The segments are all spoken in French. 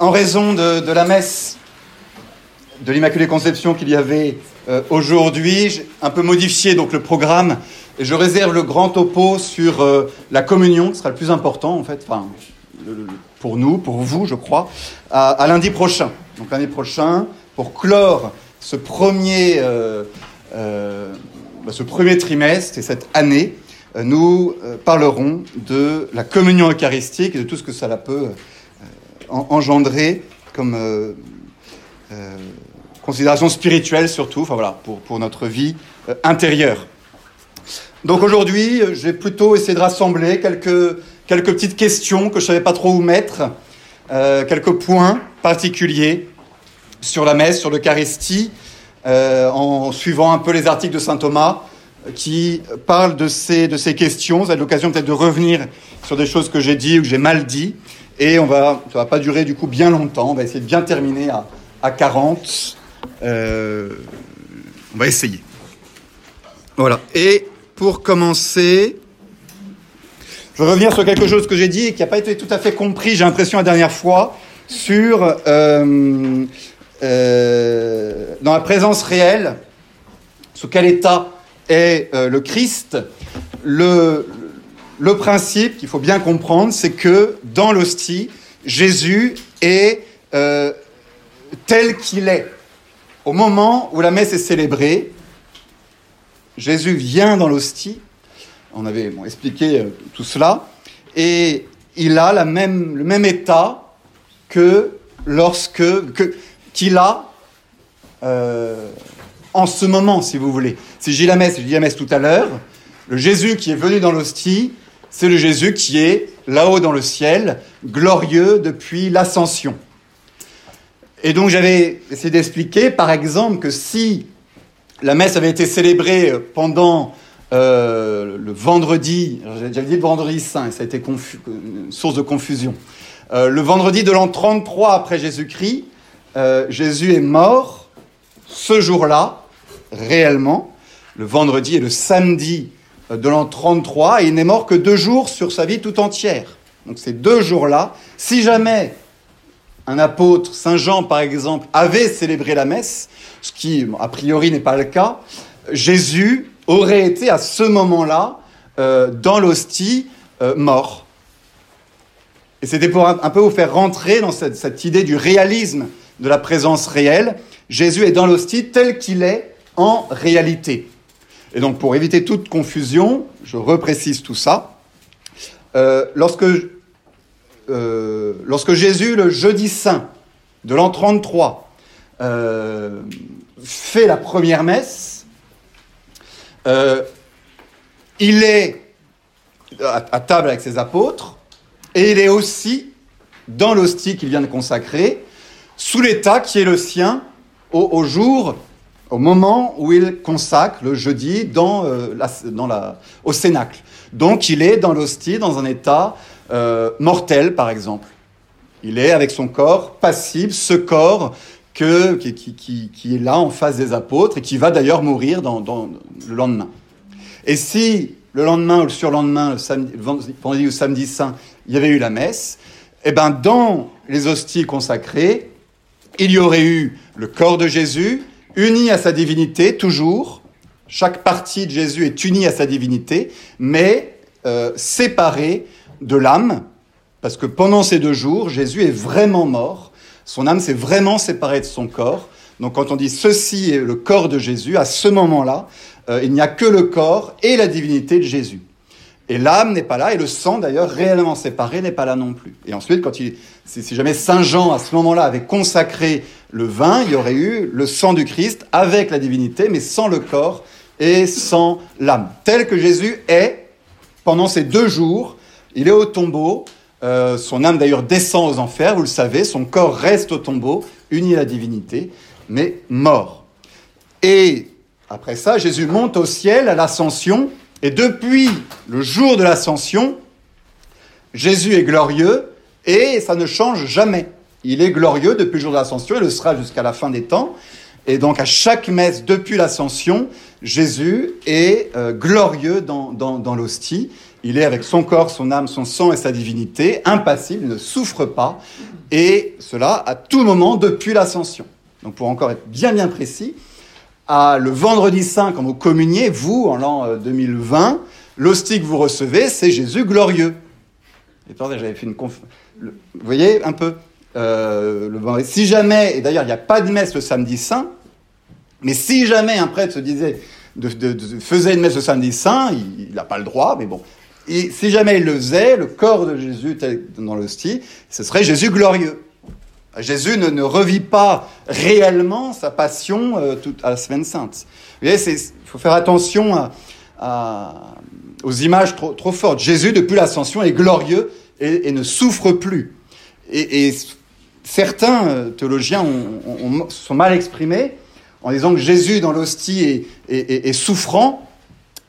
en raison de, la messe de l'Immaculée Conception qu'il y avait euh, aujourd'hui, j'ai un peu modifié donc le programme et je réserve le grand topo sur euh, la communion, qui sera le plus important en fait, pour nous, pour vous, je crois, à, lundi prochain. Donc lundi prochain, pour clore ce premier, euh, bah, ce premier trimestre et cette année, nous parlerons de la communion eucharistique et de tout ce que cela peut engendrer comme euh, euh, considération spirituelle surtout, enfin voilà, pour, pour notre vie euh, intérieure. Donc aujourd'hui, j'ai plutôt essayé de rassembler quelques, quelques petites questions que je ne savais pas trop où mettre, quelques points particuliers sur la messe, sur l'Eucharistie, en suivant un peu les articles de Saint Thomas qui parlent de ces, de ces questions. Vous avez l'occasion peut-être de revenir sur des choses que j'ai dit ou que j'ai mal dit. Et on va, ça va pas durer du coup bien longtemps. On va essayer de bien terminer à, à 40. Euh, on va essayer. Voilà. Et pour commencer, je vais revenir sur quelque chose que j'ai dit et qui n'a pas été tout à fait compris, j'ai l'impression, la dernière fois, sur euh, euh, dans la présence réelle, sous quel état est le Christ. Le, le principe qu'il faut bien comprendre, c'est que dans l'hostie, Jésus est euh, tel qu'il est. Au moment où la messe est célébrée, Jésus vient dans l'hostie. On avait expliqué euh, tout cela. Et il a même, le même état que lorsque qu'il a euh, en ce moment, si vous voulez. Si j'ai la messe, j'ai dit la messe tout à l'heure, le Jésus qui est venu dans l'hostie, c'est le Jésus qui est là-haut dans le ciel, glorieux depuis l'ascension. Et donc j'avais essayé d'expliquer, par exemple, que si la messe avait été célébrée pendant euh, le vendredi, j'avais dit le vendredi saint, ça a été une source de confusion. Euh, le vendredi de l'an 33 après Jésus-Christ, euh, Jésus est mort ce jour-là, réellement. Le vendredi et le samedi de l'an 33 et il n'est mort que deux jours sur sa vie tout entière. Donc ces deux jours-là, si jamais un apôtre, Saint Jean par exemple, avait célébré la messe, ce qui a priori n'est pas le cas, Jésus aurait été à ce moment-là euh, dans l'hostie euh, mort. Et c'était pour un, peu vous faire rentrer dans cette, cette idée du réalisme de la présence réelle. Jésus est dans l'hostie tel qu'il est en réalité. Et donc, pour éviter toute confusion, je reprécise tout ça. Euh, lorsque, euh, lorsque Jésus, le jeudi saint de l'an 33, euh, fait la première messe, il est à, table avec ses apôtres et il est aussi dans l'hostie qu'il vient de consacrer, sous l'état qui est le sien au jour au moment où il consacre le jeudi dans, euh, au cénacle. Donc il est dans l'hostie, dans un état euh, mortel, par exemple. Il est avec son corps passible, ce corps que, qui, est là en face des apôtres et qui va d'ailleurs mourir le lendemain. Et si le lendemain ou le surlendemain, le, samedi, vendredi ou samedi saint, il y avait eu la messe, eh ben dans les hosties consacrées, il y aurait eu le corps de Jésus, uni à sa divinité, toujours. Chaque partie de Jésus est unie à sa divinité, mais euh, séparée de l'âme, parce que pendant ces deux jours, Jésus est vraiment mort. Son âme s'est vraiment séparée de son corps. Donc quand on dit ceci est le corps de Jésus, à ce moment-là, euh, il n'y a que le corps et la divinité de Jésus. Et l'âme n'est pas là, et le sang d'ailleurs réellement séparé n'est pas là non plus. Et ensuite, quand il, si jamais Saint Jean à ce moment-là avait consacré le vin, il y aurait eu le sang du Christ avec la divinité, mais sans le corps et sans l'âme. Tel que Jésus est pendant ces deux jours, il est au tombeau, euh, son âme d'ailleurs descend aux enfers, vous le savez, son corps reste au tombeau, uni à la divinité, mais mort. Et après ça, Jésus monte au ciel à l'ascension, et depuis le jour de l'ascension, Jésus est glorieux et ça ne change jamais. Il est glorieux depuis le jour de l'ascension et le sera jusqu'à la fin des temps. Et donc à chaque messe depuis l'ascension, Jésus est euh, glorieux dans, l'hostie Il est avec son corps, son âme, son sang et sa divinité, impassible, il ne souffre pas, et cela à tout moment depuis l'ascension. Donc pour encore être bien bien précis, le vendredi saint, quand vous communiez, vous, en l'an 2020, euh, l'hostie que vous recevez, c'est Jésus glorieux. Et j'avais fait une conf... Vous voyez un peu euh, le... Si jamais, et d'ailleurs il n'y a pas de messe le samedi saint, mais si jamais un prêtre se disait, de, faisait une messe le samedi saint, il n'a pas le droit, mais bon. Et si jamais il le faisait, le corps de Jésus dans l'hostie, ce serait Jésus glorieux. Jésus ne, revit pas réellement sa passion euh, toute, à la semaine sainte. Il faut faire attention aux images trop, fortes. Jésus, depuis l'ascension, est glorieux et, ne souffre plus. Et, certains euh, théologiens ont, ont, sont mal exprimés en disant que Jésus dans l'hostie est, souffrant.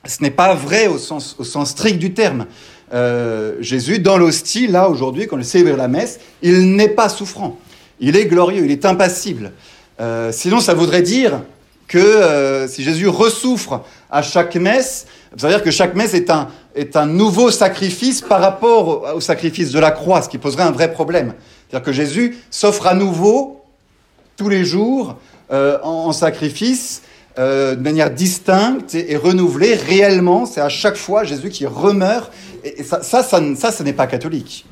Ce n'est pas vrai au sens, au sens strict du terme. Euh, Jésus, dans l'hostie, là, aujourd'hui, quand il célèbre la messe, il n'est pas souffrant. Il est glorieux, il est impassible. Euh, sinon, ça voudrait dire que euh, si Jésus ressouffre à chaque messe, ça veut dire que chaque messe est un, est un nouveau sacrifice par rapport au, sacrifice de la croix, ce qui poserait un vrai problème. C'est-à-dire que Jésus s'offre à nouveau tous les jours euh, en, sacrifice de manière distincte et, renouvelée réellement. C'est à chaque fois Jésus qui remeurt. Et, ça, ça, ça, ça, ce n'est pas catholique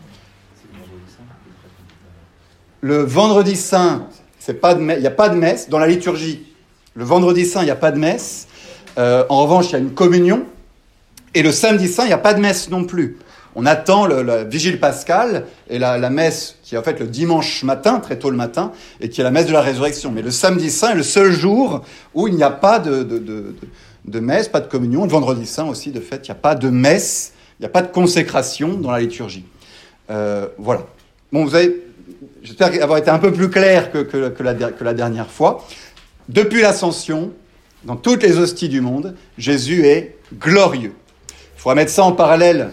le vendredi saint, il n'y a pas de messe dans la liturgie. Le vendredi saint, il n'y a pas de messe. Euh, en revanche, il y a une communion. Et le samedi saint, il n'y a pas de messe non plus. On attend la vigile pascale et la, messe qui est en fait le dimanche matin, très tôt le matin, et qui est la messe de la résurrection. Mais le samedi saint est le seul jour où il n'y a pas de, de, messe, pas de communion. Le vendredi saint aussi, de fait, il n'y a pas de messe, il n'y a pas de consécration dans la liturgie. Euh, voilà. Bon, vous avez j'espère avoir été un peu plus clair que, que, la, dernière fois. Depuis l'ascension, dans toutes les hosties du monde, Jésus est glorieux. Il faudra mettre ça en parallèle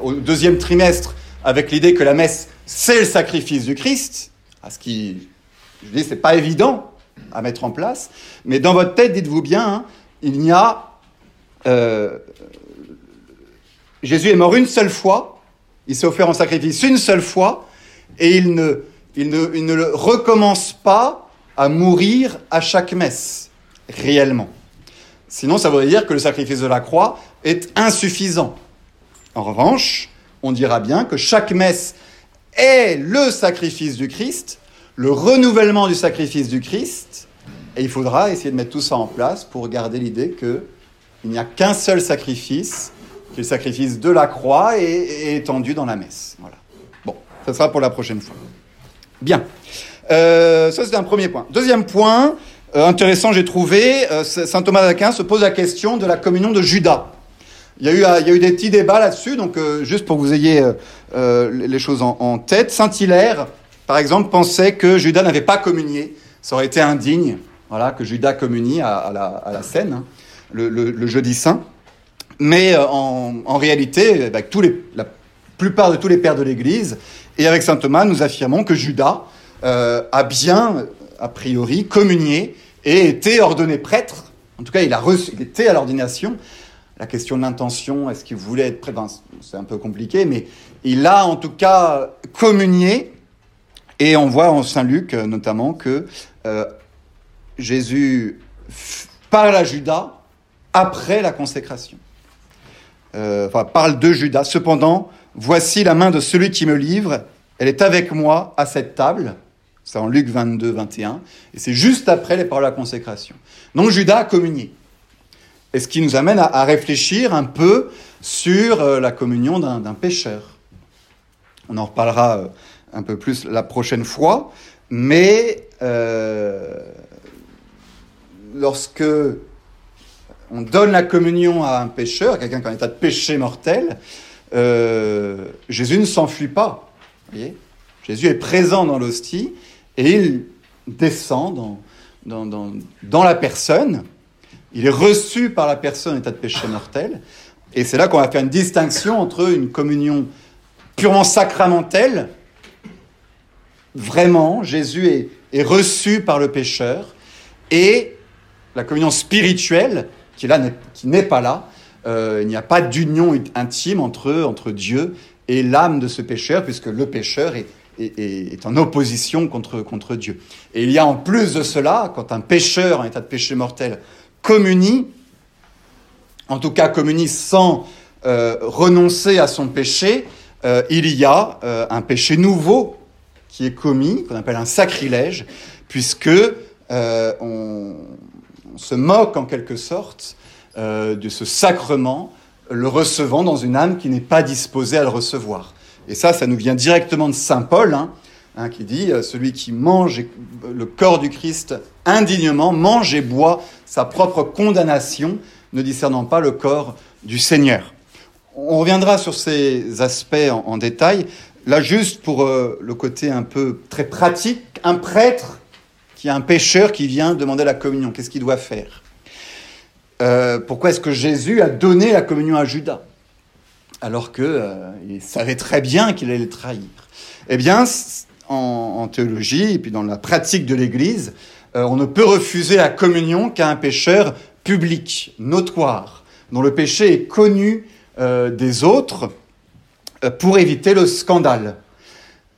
au deuxième trimestre avec l'idée que la messe, c'est le sacrifice du Christ, ce qui, je dis, c'est pas évident à mettre en place, mais dans votre tête, dites-vous bien, hein, il n'y a... Euh, Jésus est mort une seule fois, il s'est offert en sacrifice une seule fois, et il ne, il il recommence pas à mourir à chaque messe, réellement. Sinon, ça voudrait dire que le sacrifice de la croix est insuffisant. En revanche, on dira bien que chaque messe est le sacrifice du Christ, le renouvellement du sacrifice du Christ, et il faudra essayer de mettre tout ça en place pour garder l'idée qu'il n'y a qu'un seul sacrifice, qui est le sacrifice de la croix et, et étendu dans la messe. Voilà. Ça sera pour la prochaine fois. Bien. Euh, ça, c'est un premier point. Deuxième point, euh, intéressant, j'ai trouvé, euh, saint Thomas d'Aquin se pose la question de la communion de Judas. Il y a eu, des petits débats là-dessus, donc juste pour que vous ayez les choses en, tête. Saint Hilaire, par exemple, pensait que Judas n'avait pas communié. Ça aurait été indigne, voilà, que Judas communie à, la, à la, scène, hein, le, jeudi saint. Mais en, réalité, avec tous les, plupart de tous les pères de l'Église, et avec saint Thomas, nous affirmons que Judas euh, a bien, a priori, communié et été ordonné prêtre. En tout cas, il, a reçu, il était à l'ordination. La question de l'intention, est-ce qu'il voulait être prêtre? C'est un peu compliqué, mais il a en tout cas communié. Et on voit en Saint Luc notamment que euh, Jésus parle à Judas après la consécration. Euh, enfin, parle de Judas. Cependant, Voici la main de celui qui me livre, elle est avec moi à cette table. C'est en Luc 22, 21. Et c'est juste après les paroles de la consécration. Donc Judas a communié. Et ce qui nous amène à, réfléchir un peu sur euh, la communion d'un pécheur. On en reparlera euh, un peu plus la prochaine fois. Mais euh, lorsque on donne la communion à un pécheur, quelqu'un qui est en état de péché mortel, euh, Jésus ne s'enfuit pas. Voyez Jésus est présent dans l'hostie et il descend dans, dans, dans, la personne. Il est reçu par la personne en état de péché mortel. Et c'est là qu'on va faire une distinction entre une communion purement sacramentelle. Vraiment, Jésus est, est reçu par le pécheur. Et la communion spirituelle, qui, là, qui n'est pas là, euh, il n'y a pas d'union intime entre, entre Dieu et l'âme de ce pécheur, puisque le pécheur est, en opposition contre, contre Dieu. Et il y a en plus de cela, quand un pécheur en état de péché mortel communie, en tout cas communie sans euh, renoncer à son péché, euh, il y a un péché nouveau qui est commis, qu'on appelle un sacrilège, puisque euh, on, on, se moque en quelque sorte euh, de ce sacrement, le recevant dans une âme qui n'est pas disposée à le recevoir. Et ça, ça nous vient directement de Saint Paul, hein, hein, qui dit euh, celui qui mange le corps du Christ indignement mange et boit sa propre condamnation, ne discernant pas le corps du Seigneur. On reviendra sur ces aspects en, détail. Là, juste pour euh, le côté un peu très pratique, un prêtre qui a un pécheur qui vient demander la communion, qu'est-ce qu'il doit faire? Euh, Pourquoi est-ce que Jésus a donné la communion à Judas alors qu'il euh, savait très bien qu'il allait le trahir Eh bien, en, théologie et puis dans la pratique de l'Église, euh, on ne peut refuser la communion qu'à un pécheur public, notoire, dont le péché est connu des autres pour éviter le scandale.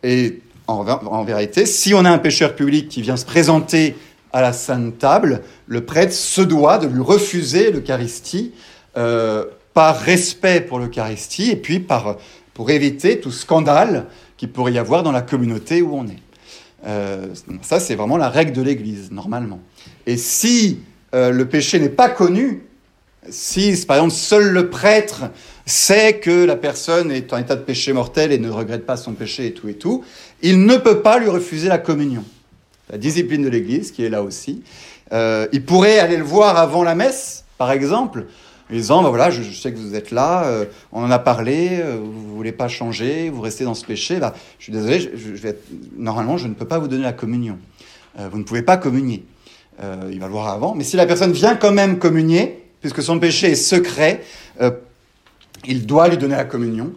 Et en, vérité, si on a un pécheur public qui vient se présenter à la sainte table, le prêtre se doit de lui refuser l'Eucharistie euh, par respect pour l'Eucharistie et puis par, pour éviter tout scandale qu'il pourrait y avoir dans la communauté où on est. Euh, ça, c'est vraiment la règle de l'Église, normalement. Et si euh, le péché n'est pas connu, si, par exemple, seul le prêtre sait que la personne est en état de péché mortel et ne regrette pas son péché et tout et tout, il ne peut pas lui refuser la communion. La discipline de l'Église, qui est là aussi. Euh, il pourrait aller le voir avant la messe, par exemple, en disant, ben voilà, je, sais que vous êtes là, euh, on en a parlé, euh, vous voulez pas changer, vous restez dans ce péché, bah, je suis désolé, je, vais être... normalement, je ne peux pas vous donner la communion. Euh, vous ne pouvez pas communier. Euh, il va le voir avant, mais si la personne vient quand même communier, puisque son péché est secret, euh, il doit lui donner la communion.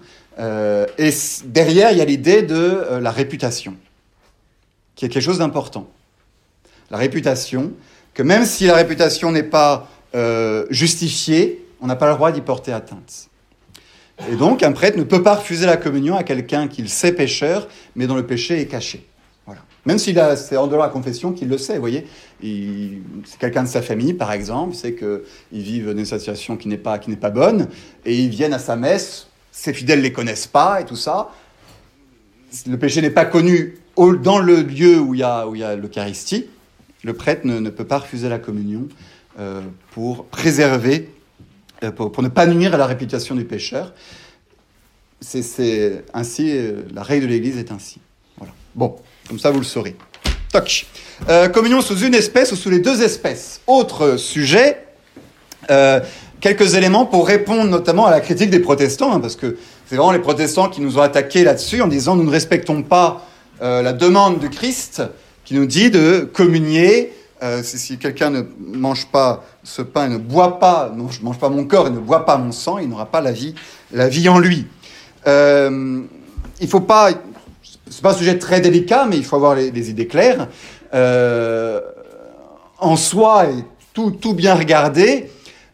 Et derrière, il y a l'idée de la réputation, qui est quelque chose d'important. La réputation, que même si la réputation n'est pas euh, justifiée, on n'a pas le droit d'y porter atteinte. Et donc, un prêtre ne peut pas refuser la communion à quelqu'un qu'il sait pécheur, mais dont le péché est caché. Voilà. Même s'il a, c'est en dehors de la confession qu'il le sait, vous voyez. C'est quelqu'un de sa famille, par exemple, il sait qu'ils vivent dans une situation qui n'est pas, qui n'est pas bonne, et ils viennent à sa messe, ses fidèles ne les connaissent pas, et tout ça. Le péché n'est pas connu dans le lieu où il y a, l'Eucharistie. Le prêtre ne, peut pas refuser la communion euh, pour préserver, euh, pour, ne pas nuire à la réputation du pécheur. C'est ainsi, euh, la règle de l'Église est ainsi. Voilà. Bon, comme ça vous le saurez. Toc. Communion sous une espèce ou sous les deux espèces. Autre sujet, quelques éléments pour répondre notamment à la critique des protestants, hein, parce que c'est vraiment les protestants qui nous ont attaqués là-dessus en disant nous ne respectons pas euh, la demande du Christ qui nous dit de communier. Euh, si, quelqu'un ne mange pas ce pain et ne boit pas, non, mange pas mon corps et ne boit pas mon sang, il n'aura pas la vie, la vie en lui. Euh, il faut pas, c'est pas un sujet très délicat, mais il faut avoir les, idées claires. Euh, en soi, et tout, bien regardé,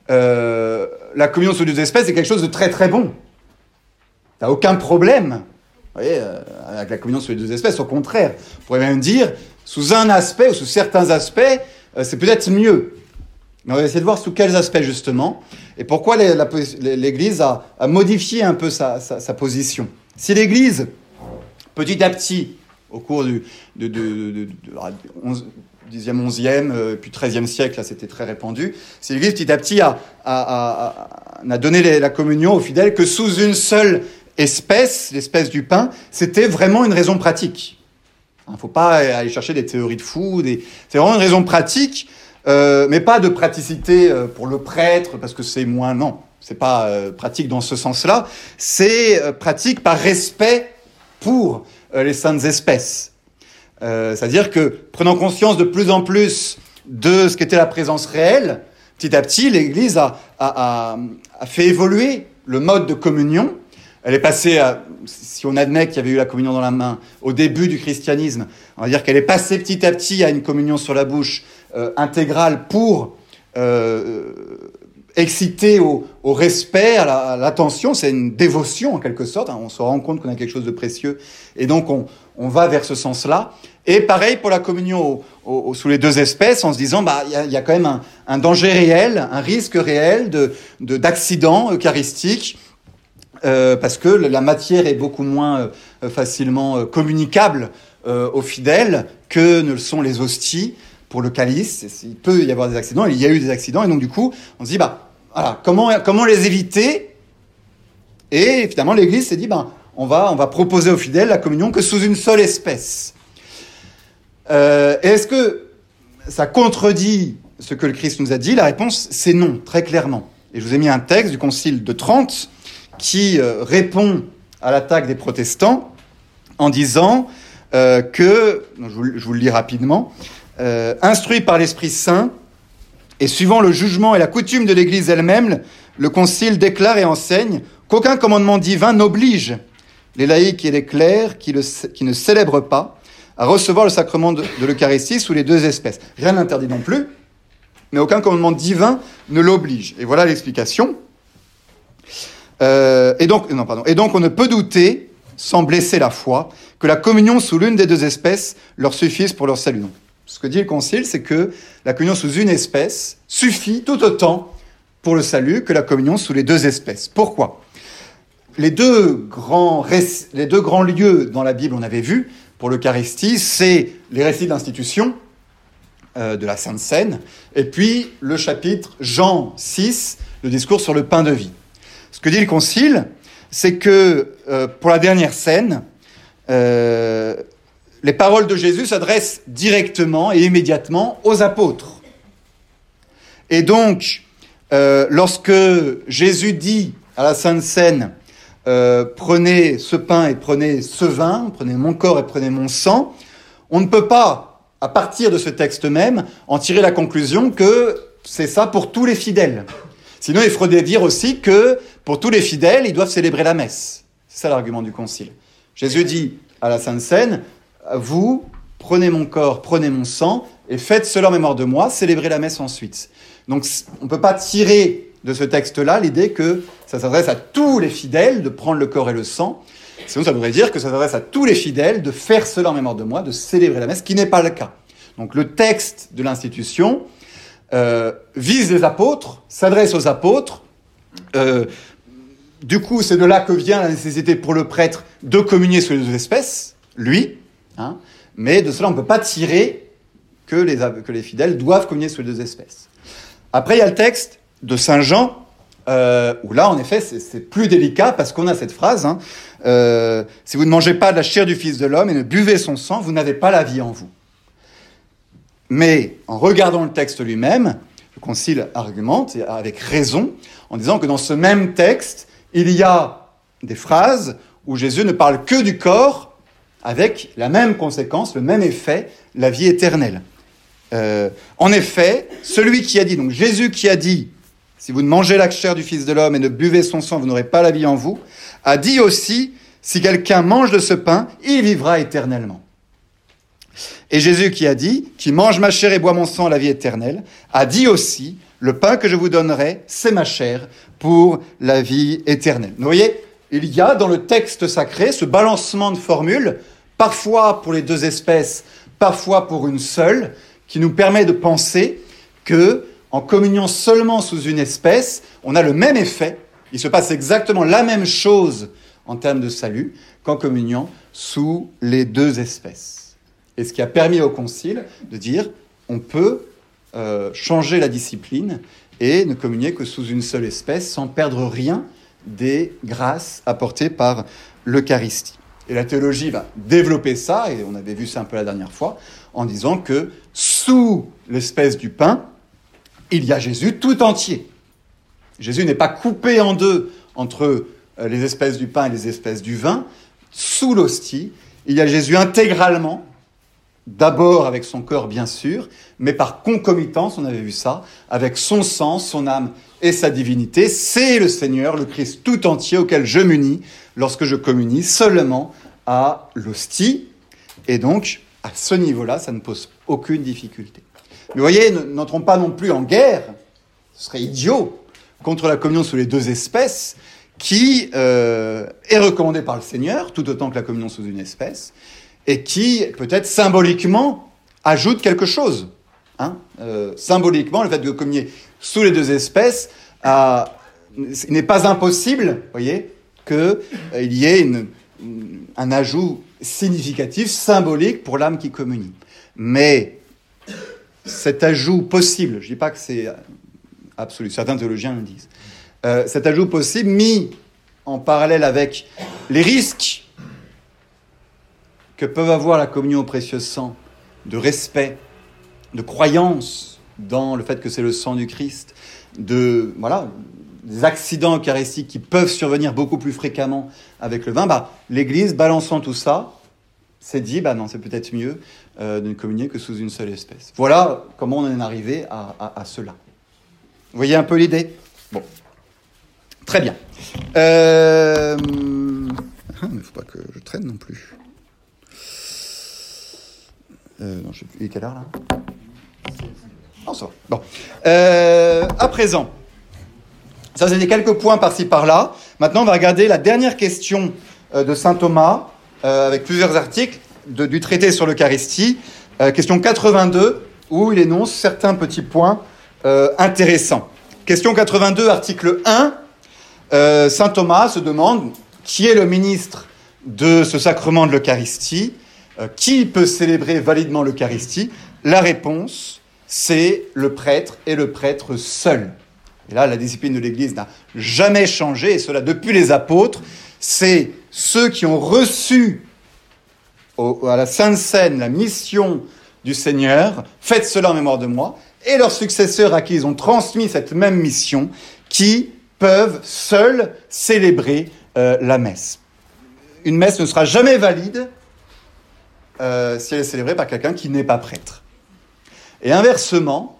la communion sous deux espèces est quelque chose de très très bon. T'as aucun problème. Vous voyez, avec la communion sous les deux espèces, au contraire, on pourrait même dire, sous un aspect ou sous certains aspects, euh, c'est peut-être mieux. Mais on va essayer de voir sous quels aspects justement, et pourquoi l'Église a, modifié un peu sa, position. Si l'Église, petit à petit, au cours du de, de, 10e, 11e, euh, puis 13e siècle, c'était très répandu, si l'Église petit à petit a, donné la communion aux fidèles que sous une seule espèce, l'espèce du pain, c'était vraiment une raison pratique. Il ne faut pas aller chercher des théories de fous, des... c'est vraiment une raison pratique, euh, mais pas de praticité euh, pour le prêtre, parce que c'est moins, non, c'est pas euh, pratique dans ce sens-là, c'est euh, pratique par respect pour euh, les saintes espèces. C'est-à-dire que, prenant conscience de plus en plus de ce qu'était la présence réelle, petit à petit, l'Église a, a, a, a fait évoluer le mode de communion, elle est passée à, si on admet qu'il y avait eu la communion dans la main au début du christianisme, on va dire qu'elle est passée petit à petit à une communion sur la bouche euh, intégrale pour euh, excité au, respect, à l'attention, c'est une dévotion en quelque sorte. Hein. On se rend compte qu'on a quelque chose de précieux et donc on, va vers ce sens-là. Et pareil pour la communion sous les deux espèces, en se disant, bah, il y a, quand même un, danger réel, un risque réel de d'accident eucharistique, euh, parce que la matière est beaucoup moins euh, facilement euh, communicable aux fidèles que ne le sont les hosties pour le calice. Il peut y avoir des accidents, il y a eu des accidents, et donc du coup, on se dit, bah, voilà, comment, les éviter? Et finalement, l'Église s'est dit, ben, on va, proposer aux fidèles la communion que sous une seule espèce. Est-ce que ça contredit ce que le Christ nous a dit? La réponse, c'est non, très clairement. Et je vous ai mis un texte du Concile de Trente qui euh, répond à l'attaque des protestants en disant euh, que, je vous, le lis rapidement, euh, instruit par l'Esprit Saint, et suivant le jugement et la coutume de l'Église elle-même, le Concile déclare et enseigne qu'aucun commandement divin n'oblige les laïcs et les clercs qui, ne célèbrent pas à recevoir le sacrement de, l'Eucharistie sous les deux espèces. Rien n'interdit non plus, mais aucun commandement divin ne l'oblige. Et voilà l'explication. Euh, et, donc, on ne peut douter, sans blesser la foi, que la communion sous l'une des deux espèces leur suffise pour leur salut. Ce que dit le Concile, c'est que la communion sous une espèce suffit tout autant pour le salut que la communion sous les deux espèces. Pourquoi? Les deux, grands les deux grands lieux dans la Bible, on avait vu, pour l'Eucharistie, c'est les récits d'institution euh, de la Sainte Seine, et puis le chapitre Jean 6, le discours sur le pain de vie. Que dit le Concile, c'est que euh, pour la dernière scène, euh, les paroles de Jésus s'adressent directement et immédiatement aux apôtres. Et donc, euh, lorsque Jésus dit à la Sainte Seine, prenez ce pain et prenez ce vin, prenez mon corps et prenez mon sang, on ne peut pas, à partir de ce texte même, en tirer la conclusion que c'est ça pour tous les fidèles. Sinon, il faudrait dire aussi que pour tous les fidèles, ils doivent célébrer la messe. C'est ça l'argument du Concile. Jésus dit à la Sainte Seine, vous, prenez mon corps, prenez mon sang, et faites cela en mémoire de moi, célébrez la messe ensuite. Donc on ne peut pas tirer de ce texte-là l'idée que ça s'adresse à tous les fidèles de prendre le corps et le sang. Sinon, ça voudrait dire que ça s'adresse à tous les fidèles de faire cela en mémoire de moi, de célébrer la messe, ce qui n'est pas le cas. Donc le texte de l'institution euh, vise les apôtres, s'adresse aux apôtres. Euh, du coup, c'est de là que vient la nécessité pour le prêtre de communier sur les deux espèces, lui, Hein. mais de cela, on ne peut pas tirer que les, fidèles doivent communier sur les deux espèces. Après, il y a le texte de Saint Jean, euh, où là, en effet, c'est plus délicat parce qu'on a cette phrase hein, Si vous ne mangez pas de la chair du Fils de l'homme et ne buvez son sang, vous n'avez pas la vie en vous. Mais en regardant le texte lui-même, le Concile argumente, avec raison, en disant que dans ce même texte, il y a des phrases où Jésus ne parle que du corps avec la même conséquence, le même effet, la vie éternelle. Euh, en effet, celui qui a dit, donc Jésus qui a dit, si vous ne mangez la chair du Fils de l'homme et ne buvez son sang, vous n'aurez pas la vie en vous, a dit aussi, si quelqu'un mange de ce pain, il vivra éternellement. Et Jésus qui a dit, qui mange ma chair et boit mon sang, la vie éternelle, a dit aussi, le pain que je vous donnerai, c'est ma chair pour la vie éternelle. Vous voyez, il y a dans le texte sacré ce balancement de formules parfois pour les deux espèces, parfois pour une seule, qui nous permet de penser que, en communion seulement sous une espèce, on a le même effet, il se passe exactement la même chose en termes de salut qu'en communion sous les deux espèces. Et ce qui a permis au Concile de dire on peut euh, changer la discipline et ne communier que sous une seule espèce sans perdre rien des grâces apportées par l'Eucharistie. Et la théologie va développer ça, et on avait vu ça un peu la dernière fois, en disant que sous l'espèce du pain, il y a Jésus tout entier. Jésus n'est pas coupé en deux entre euh, les espèces du pain et les espèces du vin. Sous l'hostie, il y a Jésus intégralement, d'abord avec son corps bien sûr, mais par concomitance, on avait vu ça, avec son sang, son âme et sa divinité. C'est le Seigneur, le Christ tout entier auquel je m'unis lorsque je communie seulement à l'hostie. Et donc, à ce niveau-là, ça ne pose aucune difficulté. Mais voyez, n'entrons pas non plus en guerre, ce serait idiot, contre la communion sous les deux espèces, qui euh, est recommandée par le Seigneur, tout autant que la communion sous une espèce, et qui, peut-être symboliquement, ajoute quelque chose. Hein euh, symboliquement, le fait de communier sous les deux espèces, il n'est pas impossible, voyez, qu'il euh, y ait un ajout significatif, symbolique pour l'âme qui communie. Mais cet ajout possible, je ne dis pas que c'est absolu, certains théologiens le disent, euh, cet ajout possible mis en parallèle avec les risques que peuvent avoir la communion au précieux sang de respect, de croyance dans le fait que c'est le sang du Christ, de voilà, des accidents eucharistiques qui peuvent survenir beaucoup plus fréquemment avec le vin, bah, l'Église, balançant tout ça, s'est dit, bah non, c'est peut-être mieux euh, de ne communier que sous une seule espèce. Voilà comment on en est arrivé à, cela. Vous voyez un peu l'idée? Bon. Très bien. Euh... Ah, il ne faut pas que je traîne non plus. Euh, non, je sais plus. Il est quelle heure là? Non, ça va. Bon. Euh, à présent, ça c'était quelques points par-ci par-là. Maintenant, on va regarder la dernière question euh, de saint Thomas, euh, avec plusieurs articles du traité sur l'Eucharistie. question 82, où il énonce certains petits points intéressants. Question 82, article 1. saint Thomas se demande qui est le ministre de ce sacrement de l'Eucharistie euh, qui peut célébrer validement l'Eucharistie? La réponse, c'est le prêtre et le prêtre seul. Et là, la discipline de l'Église n'a jamais changé, et cela depuis les apôtres. C'est ceux qui ont reçu à la Sainte Seine la mission du Seigneur, faites cela en mémoire de moi, et leurs successeurs à qui ils ont transmis cette même mission, qui peuvent seuls célébrer euh, la messe. Une messe ne sera jamais valide euh, si elle est célébrée par quelqu'un qui n'est pas prêtre. Et inversement,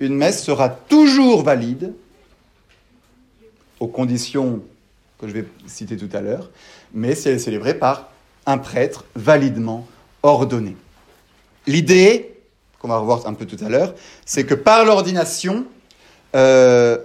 une messe sera toujours valide, aux conditions que je vais citer tout à l'heure, mais si elle est célébrée par un prêtre validement ordonné. L'idée, qu'on va revoir un peu tout à l'heure, c'est que par l'ordination, euh,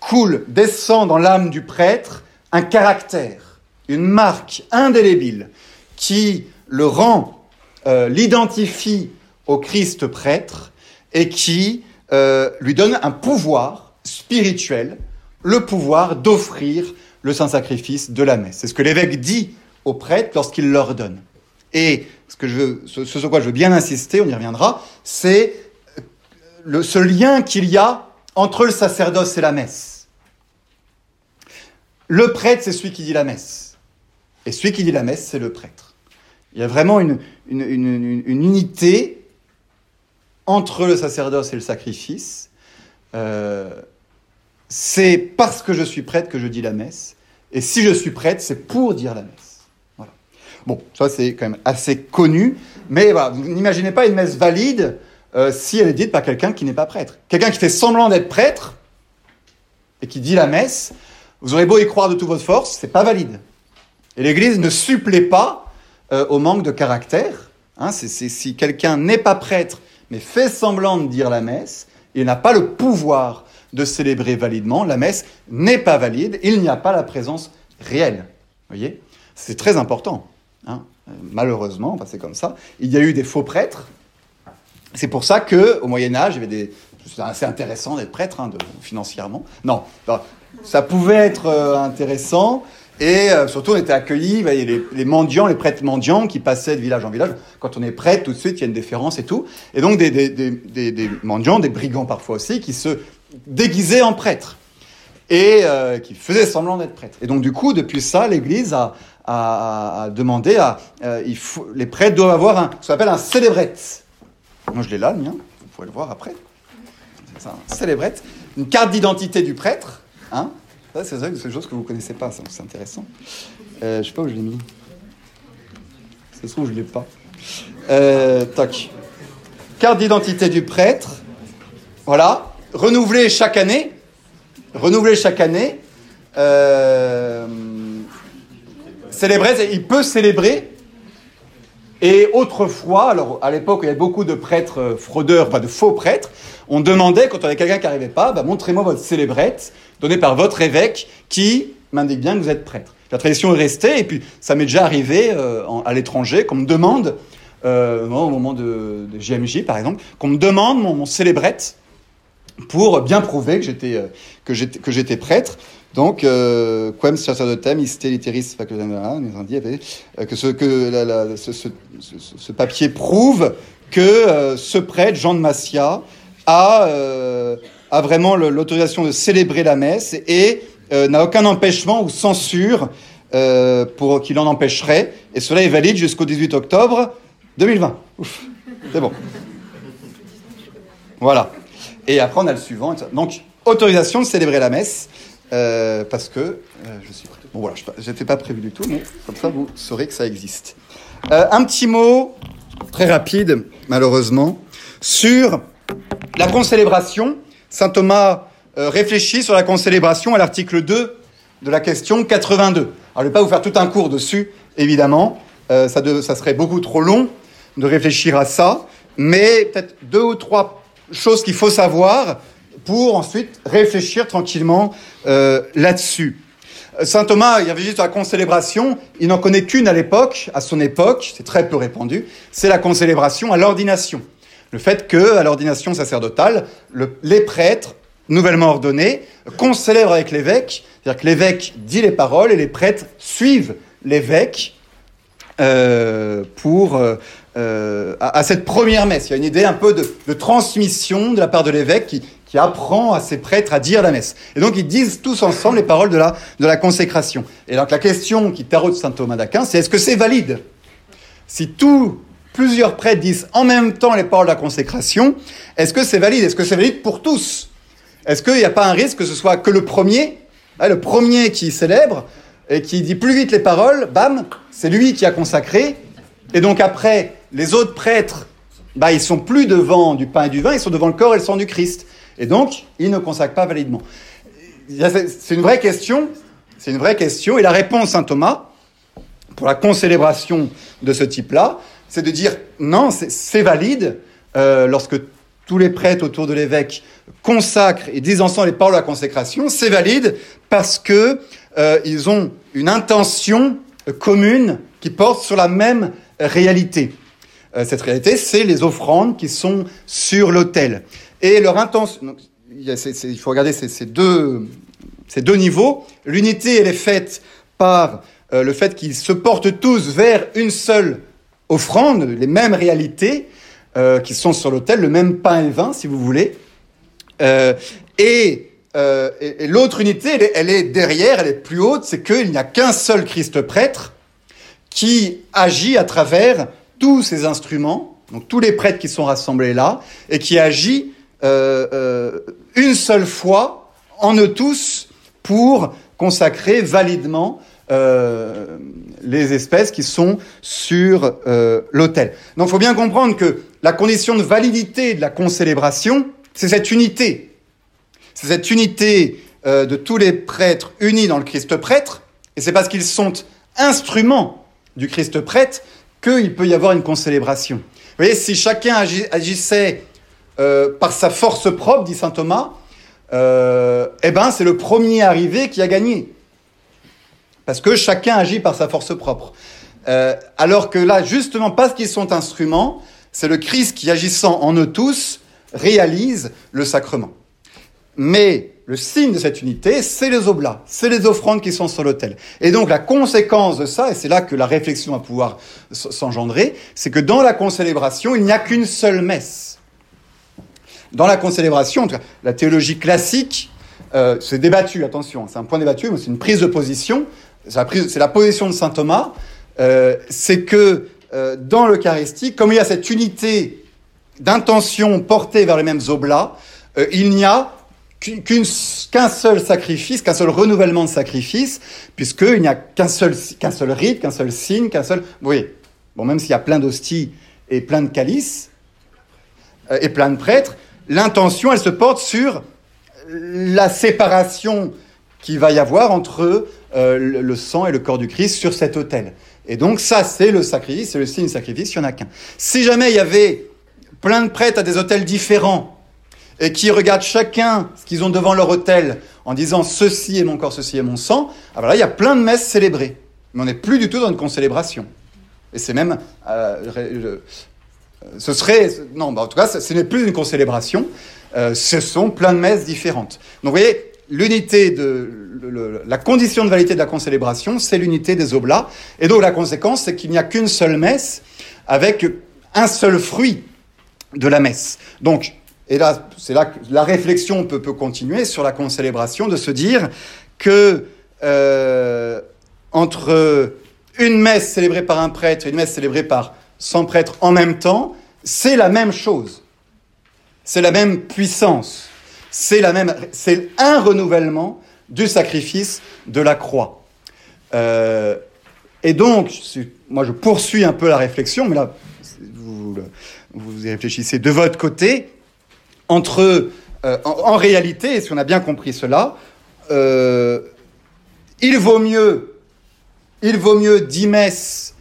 coule, descend dans l'âme du prêtre un caractère, une marque indélébile qui le rend, euh, l'identifie au Christ prêtre et qui euh, lui donne un pouvoir spirituel, le pouvoir d'offrir le saint sacrifice de la messe. C'est ce que l'évêque dit aux prêtres lorsqu'il leur donne. Et ce, que je veux, sur quoi je veux bien insister, on y reviendra, c'est euh, ce lien qu'il y a entre le sacerdoce et la messe. Le prêtre, c'est celui qui dit la messe. Et celui qui dit la messe, c'est le prêtre. Il y a vraiment une, unité entre le sacerdoce et le sacrifice. Euh, c'est parce que je suis prêtre que je dis la messe. Et si je suis prêtre, c'est pour dire la messe. Voilà. Bon, ça c'est quand même assez connu. Mais voilà, vous n'imaginez pas une messe valide euh, si elle est dite par quelqu'un qui n'est pas prêtre. Quelqu'un qui fait semblant d'être prêtre et qui dit la messe, vous aurez beau y croire de toute votre force, c'est pas valide. Et l'Église ne supplée pas euh, au manque de caractère. Hein, si quelqu'un n'est pas prêtre, mais fait semblant de dire la messe, il n'a pas le pouvoir de célébrer validement, la messe n'est pas valide, il n'y a pas la présence réelle. voyez? C'est très important. Hein. Malheureusement, c'est comme ça. Il y a eu des faux prêtres. C'est pour ça que au Moyen Âge, il y avait des. C'est assez intéressant d'être prêtre hein, financièrement. Non, ça pouvait être euh, intéressant. Et euh, surtout, on était accueillis, les, mendiants, les prêtres mendiants qui passaient de village en village. Quand on est prêtre, tout de suite, il y a une déférence et tout. Et donc, des, mendiants, des brigands parfois aussi, qui se déguisaient en prêtres et euh, qui faisaient semblant d'être prêtres. Et donc, du coup, depuis ça, l'Église a, demandé à... Euh, les prêtres doivent avoir ce qu'on appelle un célébrette. Moi, je l'ai là, le mien. Vous pouvez le voir après. C'est un célébrette. Une carte d'identité du prêtre. Hein, c'est vrai que c'est des choses que vous connaissez pas, c'est intéressant. Euh, je sais pas où je l'ai mis. Ça se trouve, je l'ai pas. Euh, toc. Carte d'identité du prêtre. Voilà. Renouvelée chaque année. Renouvelée chaque année. Euh, célébrer, il peut célébrer Et autrefois, alors à l'époque, il y avait beaucoup de prêtres euh, fraudeurs, enfin de faux prêtres, on demandait, quand on avait quelqu'un qui n'arrivait pas, bah, montrez-moi votre célébrette donnée par votre évêque qui m'indique bien que vous êtes prêtre. La tradition est restée, et puis ça m'est déjà arrivé euh, à l'étranger qu'on me demande, euh, au moment de, de JMJ par exemple, qu'on me demande mon, mon célébrette pour bien prouver que j'étais euh, que j'étais prêtre. Donc, quem sacerdotem iste literis euh, que ce que ce, papier prouve que ce prêtre Jean de Massia a a vraiment l'autorisation de célébrer la messe et euh, n'a aucun empêchement ou censure euh, pour qu'il en empêcherait. Et cela est valide jusqu'au 18 octobre 2020. Ouf, c'est bon. Voilà. Et après, on a le suivant. Donc, autorisation de célébrer la messe, euh, parce que euh, je suis. Bon, voilà, je n'étais pas prévu du tout, mais comme ça, vous saurez que ça existe. Un petit mot, très rapide, malheureusement, sur la concélébration. Saint Thomas euh, réfléchit sur la concélébration à l'article 2 de la question 82. Alors, je ne vais pas vous faire tout un cours dessus, évidemment. Euh, ça, serait beaucoup trop long de réfléchir à ça. Mais peut-être deux ou trois choses qu'il faut savoir pour ensuite réfléchir tranquillement euh, là-dessus. Saint Thomas, il réfléchit sur la concélébration. Il n'en connaît qu'une à l'époque, à son époque, c'est très peu répandu. C'est la concélébration à l'ordination. Le fait que, à l'ordination sacerdotale, le- les prêtres nouvellement ordonnés concélèbrent avec l'évêque, c'est-à-dire que l'évêque dit les paroles et les prêtres suivent l'évêque euh, pour euh, euh, à, à cette première messe. Il y a une idée un peu de, de transmission de la part de l'évêque qui, qui apprend à ses prêtres à dire la messe. Et donc ils disent tous ensemble les paroles de la, de la consécration. Et donc la question qui taraude saint Thomas d'Aquin, c'est est-ce que c'est valide? Si tous plusieurs prêtres disent en même temps les paroles de la consécration, est-ce que c'est valide? Est-ce que c'est valide pour tous? Est-ce qu'il n'y a pas un risque que ce soit que le premier, hein, le premier qui célèbre et qui dit plus vite les paroles, bam, c'est lui qui a consacré, et donc après, les autres prêtres, bah, ils sont plus devant du pain et du vin, ils sont devant le corps et le sang du Christ. Et donc, ils ne consacrent pas validement. C'est une vraie question, c'est une vraie question, et la réponse, saint Thomas, pour la concélébration de ce type-là, c'est de dire non, c'est- valide euh, lorsque tous les prêtres autour de l'évêque consacrent et disent ensemble les paroles de la consécration, c'est valide parce que euh, ils ont une intention commune qui porte sur la même réalité. Euh, cette réalité, c'est les offrandes qui sont sur l'autel. Et leur intention, il, faut regarder ces, deux, niveaux. L'unité, elle est faite par le fait qu'ils se portent tous vers une seule offrande, les mêmes réalités euh, qui sont sur l'autel, le même pain et vin, si vous voulez. Euh, et euh, et, l'autre unité, elle est, elle est derrière, elle est plus haute, c'est qu'il n'y a qu'un seul Christ prêtre qui agit à travers tous ces instruments, donc tous les prêtres qui sont rassemblés là, et qui agit une seule fois en eux tous pour consacrer validement euh, les espèces qui sont sur euh, l'autel. Donc il faut bien comprendre que la condition de validité de la concélébration, c'est cette unité. C'est cette unité euh, de tous les prêtres unis dans le Christ prêtre, et c'est parce qu'ils sont instruments du Christ prêtre qu'il peut y avoir une concélébration. Vous voyez, si chacun agi- agissait par sa force propre, dit saint Thomas, eh ben c'est le premier arrivé qui a gagné. Parce que chacun agit par sa force propre. Euh, alors que là, justement, parce qu'ils sont instruments, c'est le Christ qui, agissant en eux tous, réalise le sacrement. Mais le signe de cette unité, c'est les oblats, c'est les offrandes qui sont sur l'autel. Et donc la conséquence de ça, et c'est là que la réflexion va pouvoir s'engendrer, c'est que dans la concélébration, il n'y a qu'une seule messe. Dans la concélébration, en tout cas, la théologie classique, euh, c'est débattu, attention, c'est un point débattu, mais c'est une prise de position, c'est la, position de saint Thomas, euh, c'est que euh, dans l'Eucharistie, comme il y a cette unité d'intention portée vers les mêmes oblats, euh, il n'y a qu'un seul sacrifice, qu'un seul renouvellement de sacrifice, puisqu'il n'y a qu'un seul, rite, qu'un seul signe, qu'un seul... Vous voyez, même s'il y a plein d'hosties et plein de calices, et plein de prêtres, l'intention, elle se porte sur la séparation qu'il va y avoir entre euh, le, sang et le corps du Christ sur cet autel. Et donc ça, c'est le sacrifice, c'est le signe sacrifice, il n'y en a qu'un. Si jamais il y avait plein de prêtres à des hôtels différents, et qui regardent chacun ce qu'ils ont devant leur hôtel en disant ceci est mon corps, ceci est mon sang, alors là, il y a plein de messes célébrées. Mais on n'est plus du tout dans une concélébration. Et c'est même... Euh, ce serait... Non, bah, en tout cas, ce n'est plus une concélébration. Euh, ce sont plein de messes différentes. Donc vous voyez, l'unité de... la condition de validité de la concélébration, c'est l'unité des oblats. Et donc la conséquence, c'est qu'il n'y a qu'une seule messe avec un seul fruit de la messe. Donc, et là, c'est là que la réflexion peut, peut, continuer sur la concélébration, de se dire que euh, entre une messe célébrée par un prêtre et une messe célébrée par 100 prêtres en même temps, c'est la même chose. C'est la même puissance. C'est la même, c'est un renouvellement du sacrifice de la croix. Euh, et donc, moi je poursuis un peu la réflexion, mais là, vous, y réfléchissez de votre côté, entre, euh, en, réalité, si on a bien compris cela, euh, il vaut mieux, il vaut mieux dix messes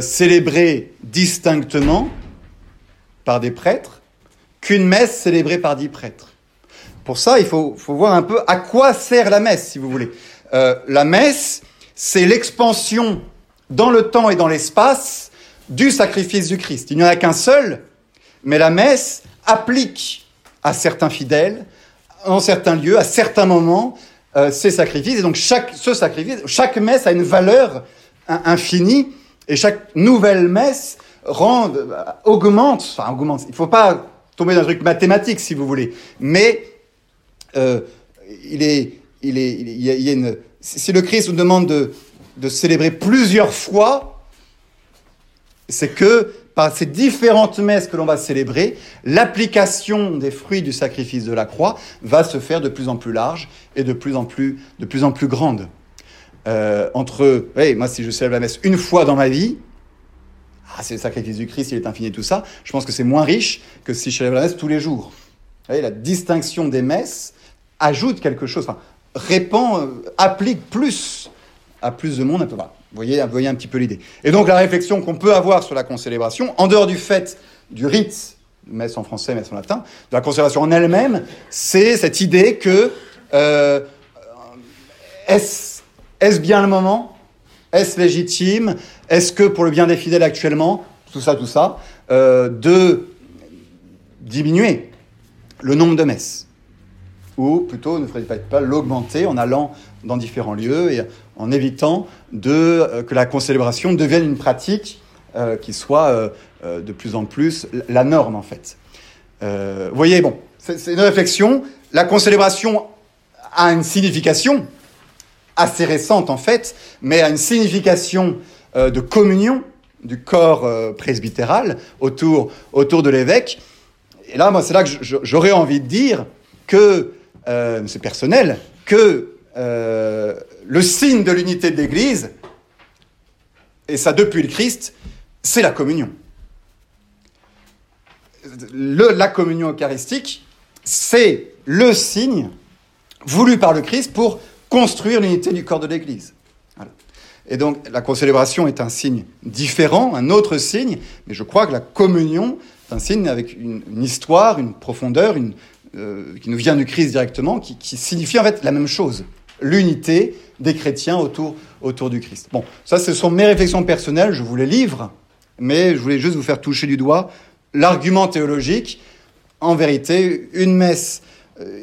célébrées distinctement par des prêtres qu'une messe célébrée par dix prêtres. Pour ça, il faut, faut, voir un peu à quoi sert la messe, si vous voulez. Euh, la messe, c'est l'expansion dans le temps et dans l'espace du sacrifice du Christ. Il n'y en a qu'un seul, mais la messe applique à certains fidèles, en certains lieux, à certains moments, euh, ces sacrifices. Et donc chaque, ce sacrifice, chaque messe a une valeur infinie, et chaque nouvelle messe rend, euh, augmente, enfin augmente. Il ne faut pas tomber dans un truc mathématique, si vous voulez, mais il y a, une, si le Christ nous demande de, célébrer plusieurs fois, c'est que par ces différentes messes que l'on va célébrer, l'application des fruits du sacrifice de la croix va se faire de plus en plus large et de plus en plus, de plus, en plus grande. Euh, entre, hey, moi, si je célèbre la messe une fois dans ma vie, ah, c'est le sacrifice du Christ, il est infini, tout ça, je pense que c'est moins riche que si je célèbre la messe tous les jours. Vous voyez, la distinction des messes ajoute quelque chose, enfin, répand, euh, applique plus à plus de monde. Un peu. Vous voyez, un petit peu l'idée. Et donc la réflexion qu'on peut avoir sur la concélébration, en dehors du fait du rite, messe en français, messe en latin, de la concélébration en elle-même, c'est cette idée que euh, est-ce est bien le moment? Est-ce légitime? Est-ce que pour le bien des fidèles actuellement, tout ça, tout ça, euh, de diminuer le nombre de messes? Ou plutôt ne faudrait pas l'augmenter en allant dans différents lieux et en évitant de, euh, que la concélébration devienne une pratique euh, qui soit euh, de plus en plus la norme en fait. Vous voyez, bon, c'est une réflexion. La concélébration a une signification assez récente en fait, mais a une signification de communion du corps presbytéral autour, autour de l'évêque. Et là, moi, c'est là que j'aurais envie de dire que, c'est personnel, que euh, le signe de l'unité de l'Église, et ça depuis le Christ, c'est la communion. Le, la communion eucharistique, c'est le signe voulu par le Christ pour construire l'unité du corps de l'Église. Et donc la concélébration est un signe différent, un autre signe, mais je crois que la communion est un signe avec une histoire, une profondeur, une, euh, qui nous vient du Christ directement, qui, signifie en fait la même chose l'unité des chrétiens autour, autour du Christ. Bon, ça, ce sont mes réflexions personnelles, je vous les livre, mais je voulais juste vous faire toucher du doigt l'argument théologique. En vérité, une messe, euh,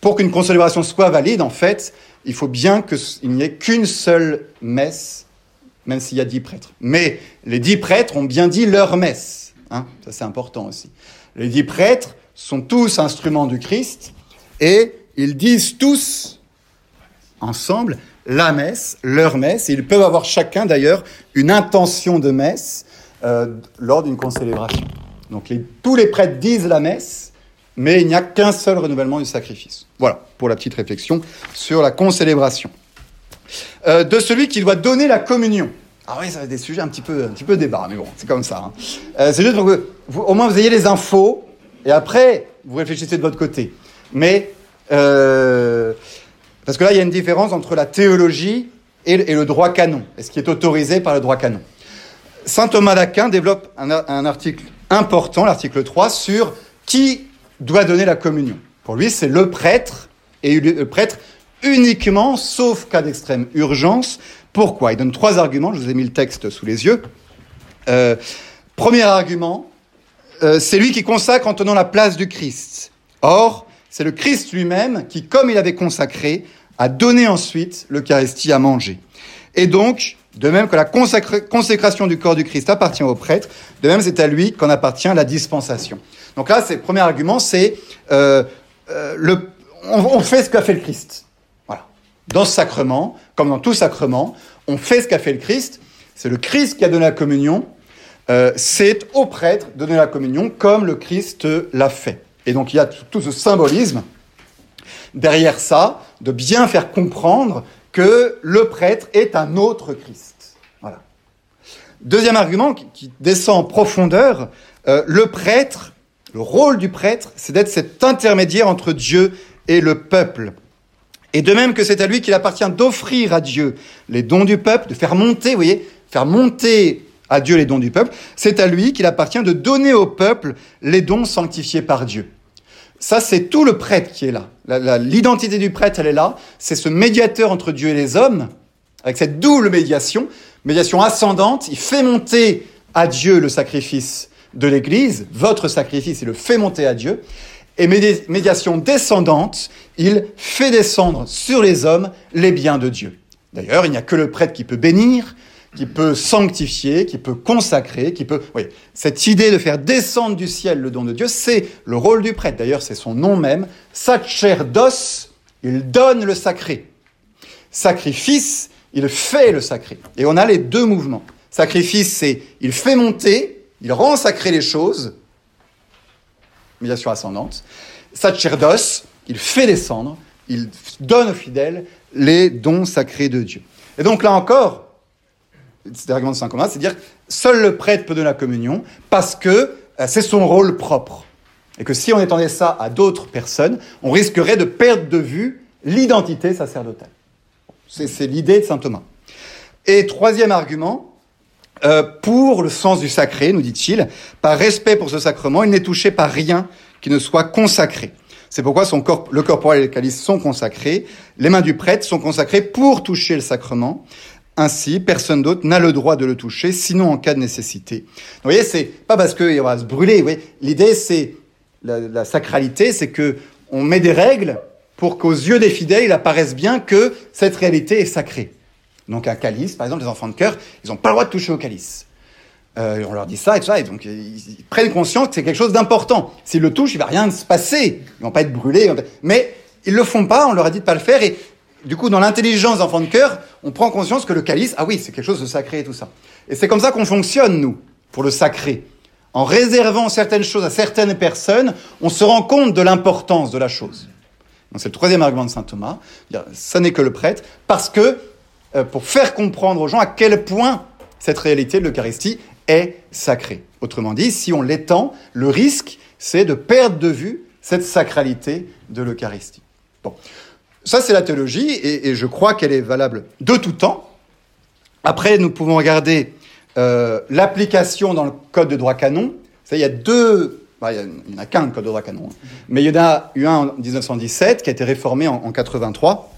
pour qu'une concélébration soit valide, en fait, il faut bien qu'il n'y ait qu'une seule messe, même s'il y a dix prêtres. Mais les dix prêtres ont bien dit leur messe. Hein ça, c'est important aussi. Les dix prêtres sont tous instruments du Christ et ils disent tous ensemble la messe, leur messe, ils peuvent avoir chacun d'ailleurs une intention de messe euh, lors d'une concélébration. Donc tous les prêtres disent la messe, mais il n'y a qu'un seul renouvellement du sacrifice. Voilà pour la petite réflexion sur la concélébration. Euh, de celui qui doit donner la communion. Ah oui, ça va être des sujets un petit peu, un petit peu mais bon, c'est comme ça. Hein. Euh, c'est juste pour que au moins vous ayez les infos, et après vous réfléchissez de votre côté. Mais euh, parce que là, il y a une différence entre la théologie et, le droit canon, et ce qui est autorisé par le droit canon. Saint Thomas d'Aquin développe un, article important, l'article 3, sur qui doit donner la communion. Pour lui, c'est le prêtre, et le prêtre uniquement, sauf cas d'extrême urgence. Pourquoi? Il donne trois arguments, je vous ai mis le texte sous les yeux. Euh, premier argument, euh, c'est lui qui consacre en tenant la place du Christ. Or, c'est le Christ lui-même qui, comme il avait consacré, a donné ensuite l'Eucharistie à manger. Et donc, de même que la consécration du corps du Christ appartient au prêtre, de même c'est à lui qu'en appartient la dispensation. Donc là, c'est le premier argument, c'est euh, euh, le, on, fait ce qu'a fait le Christ. Voilà. Dans ce sacrement, comme dans tout sacrement, on fait ce qu'a fait le Christ. C'est le Christ qui a donné la communion. Euh, c'est au prêtre de donner la communion comme le Christ l'a fait. Et donc il y a tout ce symbolisme derrière ça, de bien faire comprendre que le prêtre est un autre Christ. Voilà. Deuxième argument qui, descend en profondeur, euh, le prêtre, le rôle du prêtre, c'est d'être cet intermédiaire entre Dieu et le peuple. Et de même que c'est à lui qu'il appartient d'offrir à Dieu les dons du peuple, de faire monter, vous voyez, faire monter à Dieu les dons du peuple, c'est à lui qu'il appartient de donner au peuple les dons sanctifiés par Dieu. Ça, c'est tout le prêtre qui est là. L'identité du prêtre, elle est là. C'est ce médiateur entre Dieu et les hommes, avec cette double médiation, médiation ascendante. Il fait monter à Dieu le sacrifice de l'Église, votre sacrifice, il le fait monter à Dieu. Et médiation descendante, il fait descendre sur les hommes les biens de Dieu. D'ailleurs, il n'y a que le prêtre qui peut bénir, qui peut sanctifier, qui peut consacrer, qui peut... Oui, cette idée de faire descendre du ciel le don de Dieu, c'est le rôle du prêtre. D'ailleurs, c'est son nom même. Sacerdos, il donne le sacré. Sacrifice, il fait le sacré. Et on a les deux mouvements. Sacrifice, c'est il fait monter, il rend sacré les choses, médiation ascendante. Sacerdos, il fait descendre, il donne aux fidèles les dons sacrés de Dieu. Et donc là encore, c'est l'argument de Saint Thomas, c'est dire seul le prêtre peut donner la communion parce que euh, c'est son rôle propre. Et que si on étendait ça à d'autres personnes, on risquerait de perdre de vue l'identité sacerdotale. C'est l'idée de Saint Thomas. Et troisième argument, euh, pour le sens du sacré, nous dit-il, par respect pour ce sacrement, il n'est touché par rien qui ne soit consacré. C'est pourquoi son corps, le corporel et le calice sont consacrés, les mains du prêtre sont consacrées pour toucher le sacrement, ainsi, personne d'autre n'a le droit de le toucher, sinon en cas de nécessité. vous voyez, c'est pas parce qu'il va se brûler. L'idée, c'est la, sacralité, c'est que on met des règles pour qu'aux yeux des fidèles, il apparaisse bien que cette réalité est sacrée. Donc un calice, par exemple, les enfants de cœur, ils n'ont pas le droit de toucher au calice. Euh, on leur dit ça et tout ça, et donc ils, prennent conscience que c'est quelque chose d'important. S'ils le touchent, il va rien se passer. Ils vont pas être brûlés. Mais ils le font pas, on leur a dit de pas le faire, du coup, dans l'intelligence d'enfant de cœur, on prend conscience que le calice, ah oui, c'est quelque chose de sacré et tout ça. Et c'est comme ça qu'on fonctionne, nous, pour le sacré. En réservant certaines choses à certaines personnes, on se rend compte de l'importance de la chose. Donc c'est le troisième argument de saint Thomas. Ça n'est que le prêtre, parce que euh, pour faire comprendre aux gens à quel point cette réalité de l'Eucharistie est sacrée. Autrement dit, si on l'étend, le risque, c'est de perdre de vue cette sacralité de l'Eucharistie. Bon. Ça, c'est la théologie, et, je crois qu'elle est valable de tout temps. Après, nous pouvons regarder euh, l'application dans le code de droit canon. Ça, il y a deux, bah, il n'y en a qu'un code de droit canon, hein. mais il y en a eu un en 1917 qui a été réformé en, en 83.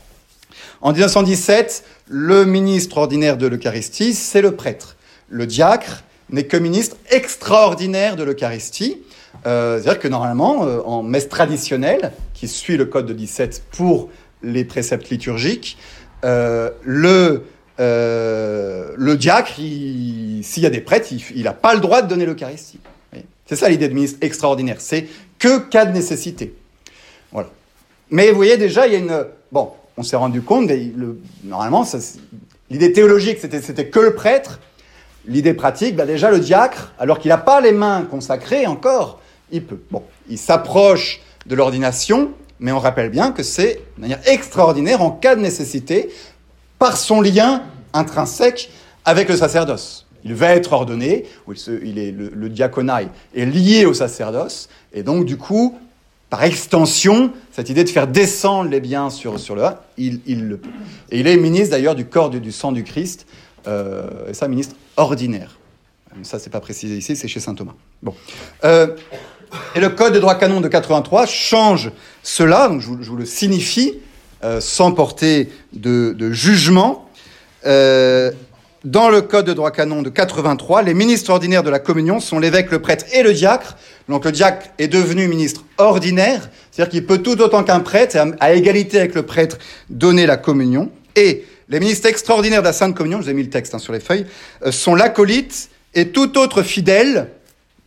En 1917, le ministre ordinaire de l'Eucharistie, c'est le prêtre. Le diacre n'est que ministre extraordinaire de l'Eucharistie. Euh, C'est-à-dire que normalement, euh, en messe traditionnelle, qui suit le code de 17 pour les préceptes liturgiques, euh, le, euh, le diacre, s'il y a des prêtres, il n'a pas le droit de donner l'Eucharistie. C'est ça l'idée de ministre extraordinaire. C'est que cas de nécessité. Voilà. Mais vous voyez déjà, il y a une. Bon, on s'est rendu compte, normalement, l'idée théologique, c'était que le prêtre. L'idée pratique, bah déjà le diacre, alors qu'il n'a pas les mains consacrées encore, il peut. Bon, il s'approche de l'ordination, mais on rappelle bien que c'est de manière extraordinaire en cas de nécessité, par son lien intrinsèque avec le sacerdoce. Il va être ordonné, il est, le, diaconat est lié au sacerdoce, et donc du coup, par extension, cette idée de faire descendre les biens sur, sur le il, il le peut. Et il est ministre d'ailleurs du corps du, du sang du Christ, euh, et ça, ministre ordinaire. Ça, c'est pas précisé ici, c'est chez saint Thomas. Bon. Euh, et le code de droit canon de 83 change cela, donc je vous, le signifie, euh, sans porter de, de jugement. Euh, dans le code de droit canon de 83, les ministres ordinaires de la communion sont l'évêque, le prêtre et le diacre. Donc le diacre est devenu ministre ordinaire, c'est-à-dire qu'il peut tout autant qu'un prêtre, à égalité avec le prêtre, donner la communion. Et les ministres extraordinaires de la Sainte Communion, je vous ai mis le texte hein, sur les feuilles, euh, sont l'acolyte et tout autre fidèle,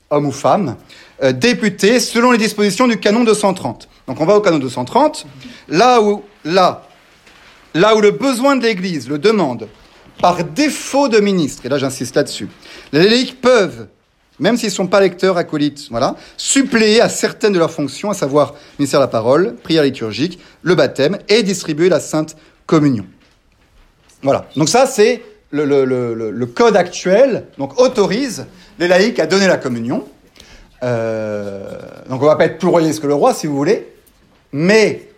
homme ou femme, euh, député selon les dispositions du canon 230. Donc on va au canon 230, là où, là, là où le besoin de l'Église le demande, par défaut de ministre, et là j'insiste là-dessus, les laïcs peuvent, même s'ils ne sont pas lecteurs, acolytes, voilà, suppléer à certaines de leurs fonctions, à savoir ministère de la parole, prière liturgique, le baptême et distribuer la sainte communion. Voilà. Donc ça, c'est le, code actuel, donc autorise les laïcs à donner la communion. Euh, donc on va pas être plus royaliste que le roi, si vous voulez, mais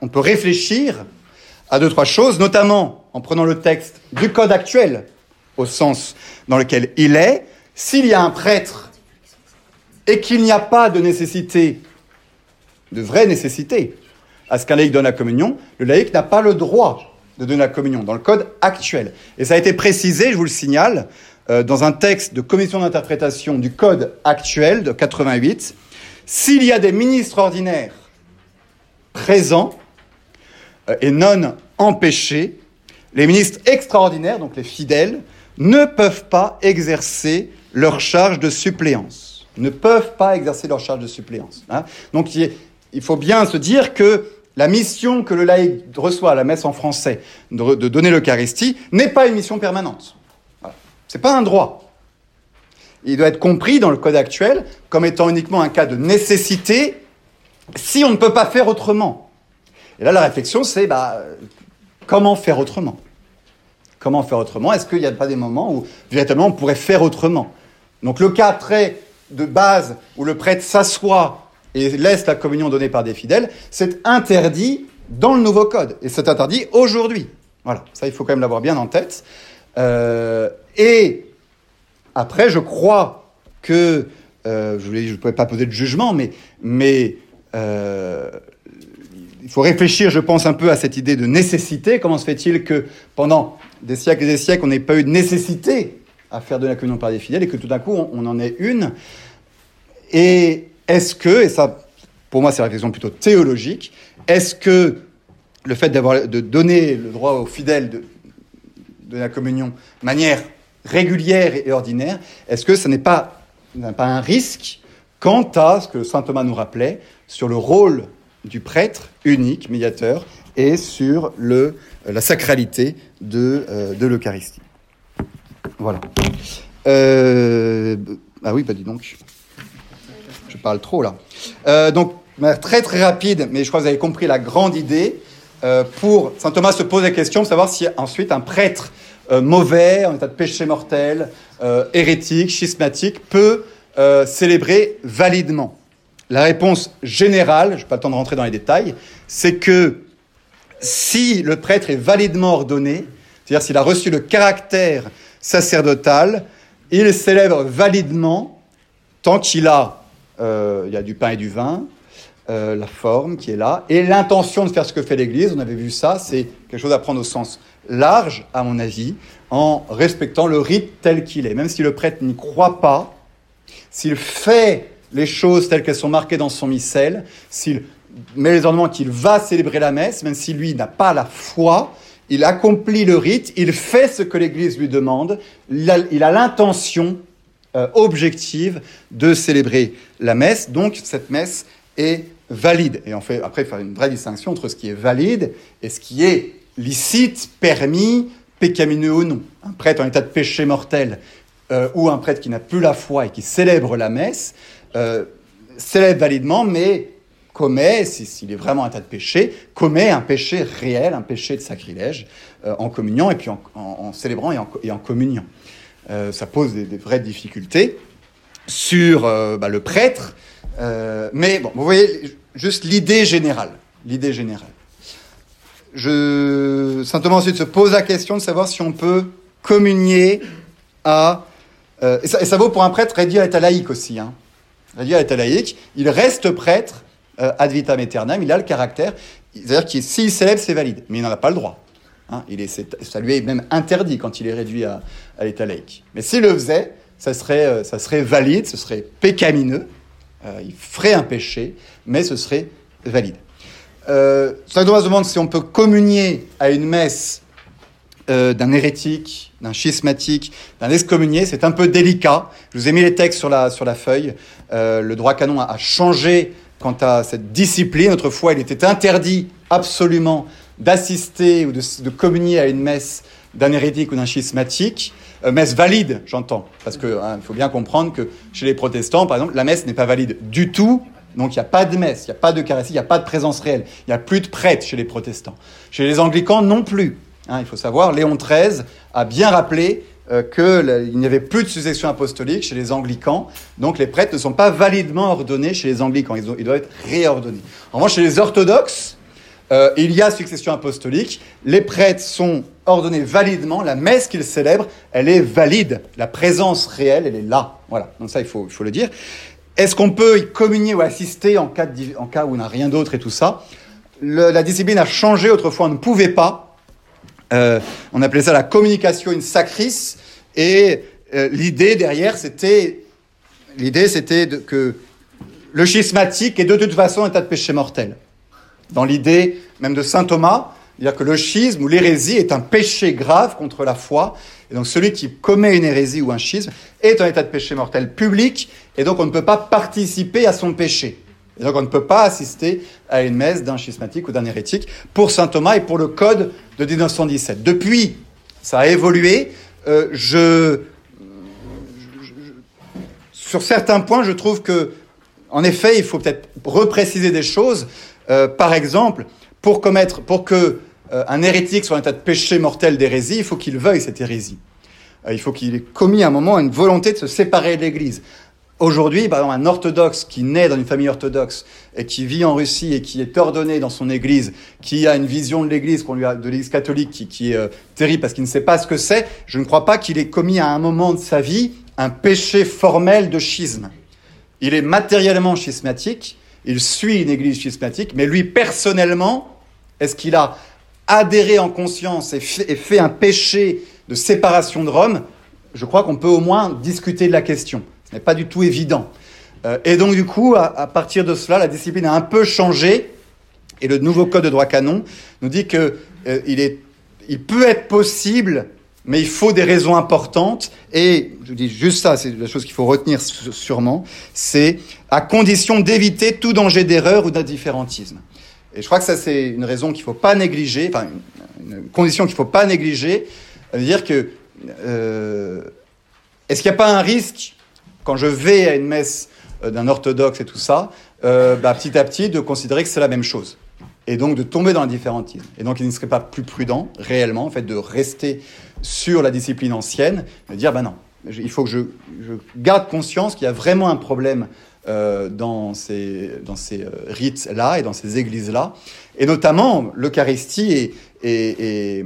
on peut réfléchir à deux, trois choses, notamment en prenant le texte du code actuel, au sens dans lequel il est, s'il y a un prêtre et qu'il n'y a pas de nécessité, de vraie nécessité, à ce qu'un laïc donne la communion, le laïc n'a pas le droit de donner la communion dans le code actuel. Et ça a été précisé, je vous le signale, euh, dans un texte de commission d'interprétation du code actuel de 88. S'il y a des ministres ordinaires présents euh, et non empêchés, les ministres extraordinaires, donc les fidèles, ne peuvent pas exercer leur charge de suppléance. Ne peuvent pas exercer leur charge de suppléance. Hein. Donc il, faut bien se dire que la mission que le laïc reçoit à la messe en français de donner l'Eucharistie n'est pas une mission permanente. Ce n'est pas un droit. Il doit être compris dans le code actuel comme étant uniquement un cas de nécessité si on ne peut pas faire autrement. Et là, la réflexion, c'est bah, comment faire autrement? Comment faire autrement? Est-ce qu'il n'y a pas des moments où véritablement on pourrait faire autrement? Donc le cas très de base où le prêtre s'assoit et laisse la communion donnée par des fidèles, c'est interdit dans le nouveau code. Et c'est interdit aujourd'hui. Voilà, ça il faut quand même l'avoir bien en tête. Euh, et après, je crois que, euh, je ne pouvais pas poser de jugement, mais, euh, il faut réfléchir, je pense, un peu à cette idée de nécessité. Comment se fait-il que pendant des siècles et des siècles, on n'ait pas eu de nécessité à faire de la communion par des fidèles et que tout d'un coup, on, en ait une? Et est-ce que, et ça, pour moi, c'est une réflexion plutôt théologique, est-ce que le fait de donner le droit aux fidèles de, de la communion de manière régulière et ordinaire, est-ce que ce n'est pas, pas un risque quant à ce que saint Thomas nous rappelait sur le rôle du prêtre unique, médiateur, et sur le, la sacralité de, euh, de l'Eucharistie? Voilà. Euh, ah oui, bah dis donc je parle trop là. Euh, donc, très très rapide, mais je crois que vous avez compris la grande idée. Euh, pour Saint Thomas se pose la question de savoir si ensuite un prêtre euh, mauvais, en état de péché mortel, euh, hérétique, schismatique, peut célébrer validement. La réponse générale, je n'ai pas le temps de rentrer dans les détails, c'est que si le prêtre est validement ordonné, c'est-à-dire s'il a reçu le caractère sacerdotal, il célèbre validement tant qu'il il y a du pain et du vin, euh, la forme qui est là, et l'intention de faire ce que fait l'Église, on avait vu ça, c'est quelque chose à prendre au sens large, à mon avis, en respectant le rite tel qu'il est. Même si le prêtre n'y croit pas, s'il fait les choses telles qu'elles sont marquées dans son missel, s'il met les ornements qu'il va célébrer la messe, même si lui n'a pas la foi, il accomplit le rite, il fait ce que l'Église lui demande, il a l'intention euh, objective de célébrer la messe. Donc cette messe est valide. Et on fait après faire une vraie distinction entre ce qui est valide et ce qui est licite, permis, pécamineux ou non. Un prêtre en état de péché mortel euh, ou un prêtre qui n'a plus la foi et qui célèbre la messe euh, célèbre validement, mais commet, s'il est vraiment en état de péché, commet un péché réel, un péché de sacrilège euh, en communion et puis en, célébrant et en. Euh, ça pose des, vraies difficultés sur bah, le prêtre Euh, mais bon, vous voyez, juste l'idée générale. L'idée générale. Saint Thomas ensuite se pose la question de savoir si on peut communier à... Euh, et, ça, vaut pour un prêtre réduit à l'état laïque aussi. Réduit à l'état laïque, il reste prêtre euh, ad vitam aeternam, il a le caractère, c'est-à-dire que s'il célèbre, c'est valide, mais il n'en a pas le droit. Hein. il est, ça lui est même interdit quand il est réduit à, l'état laïque. Mais s'il le faisait, ça serait, ça serait valide, ce serait pécamineux, il ferait un péché, mais ce serait valide. Euh, Saint Thomas demande si on peut communier à une messe euh, d'un hérétique, d'un schismatique, d'un excommunié. C'est un peu délicat. Je vous ai mis les textes sur la, sur la feuille. Euh, le droit canon a, changé quant à cette discipline. Autrefois, il était interdit absolument d'assister ou de, communier à une messe d'un hérétique ou d'un schismatique. Euh, messe valide, j'entends. Parce qu'il hein, faut bien comprendre que chez les protestants, par exemple, la messe n'est pas valide du tout donc il n'y a pas de messe, il n'y a pas d'Eucharistie, il n'y a pas de présence réelle. Il n'y a plus de prêtre chez les protestants. Chez les anglicans non plus. Hein, il faut savoir, Léon XIII a bien rappelé euh, qu'il n'y avait plus de succession apostolique chez les anglicans. Donc les prêtres ne sont pas validement ordonnés chez les anglicans. Ils, doivent être réordonnés. En revanche, chez les orthodoxes, euh, il y a succession apostolique. Les prêtres sont ordonnés validement. La messe qu'ils célèbrent, elle est valide. La présence réelle, elle est là. Voilà. Donc ça, il faut, il faut le dire. Est-ce qu'on peut y communier ou assister en cas, en cas où on n'a rien d'autre et tout ça? La discipline a changé. Autrefois, on ne pouvait pas. Euh, on appelait ça la communication in sacris. Et euh, l'idée derrière, c'était l'idée, c'était que le schismatique est de toute façon un tas de péché mortel. Dans l'idée même de saint Thomas, c'est-à-dire que le schisme ou l'hérésie est un péché grave contre la foi. Et donc celui qui commet une hérésie ou un schisme est en état de péché mortel public, et donc on ne peut pas participer à son péché. Et donc on ne peut pas assister à une messe d'un schismatique ou d'un hérétique pour saint Thomas et pour le code de 1917. Depuis, ça a évolué. Euh, je, sur certains points, je trouve que, en effet, il faut peut-être repréciser des choses. Euh, par exemple, pour commettre, pour que euh, un hérétique soit en état de péché mortel d'hérésie, il faut qu'il veuille cette hérésie. Euh, il faut qu'il ait commis à un moment une volonté de se séparer de l'Église. Aujourd'hui, par exemple, un orthodoxe qui naît dans une famille orthodoxe et qui vit en Russie et qui est ordonné dans son Église, qui a une vision de l'Église, qu'on lui a, de l'Église catholique, qui, est terrible parce qu'il ne sait pas ce que c'est, je ne crois pas qu'il ait commis à un moment de sa vie un péché formel de schisme. Il est matériellement schismatique, il suit une Église schismatique, mais lui personnellement, est-ce qu'il a adhéré en conscience et fait, un péché de séparation de Rome, je crois qu'on peut au moins discuter de la question. Ce n'est pas du tout évident. Euh, et donc, du coup, à, partir de cela, la discipline a un peu changé. Et le nouveau code de droit canon nous dit qu'il euh, est, il peut être possible, mais il faut des raisons importantes. Et je dis juste ça, c'est la chose qu'il faut retenir sûrement, c'est à condition d'éviter tout danger d'erreur ou d'indifférentisme. Et je crois que ça, c'est une raison qu'il ne faut pas négliger, enfin, une, condition qu'il ne faut pas négliger. dire que, euh, est-ce qu'il n'y a pas un risque, quand je vais à une messe euh, d'un orthodoxe et tout ça, euh, bah, petit à petit, de considérer que c'est la même chose et donc de tomber dans l'indifférentisme. Et donc il ne serait pas plus prudent, réellement, en fait, de rester sur la discipline ancienne, de dire, ben non, il faut que je, garde conscience qu'il y a vraiment un problème euh, dans ces, dans ces euh, rites-là et dans ces églises-là. Et notamment, l'Eucharistie et,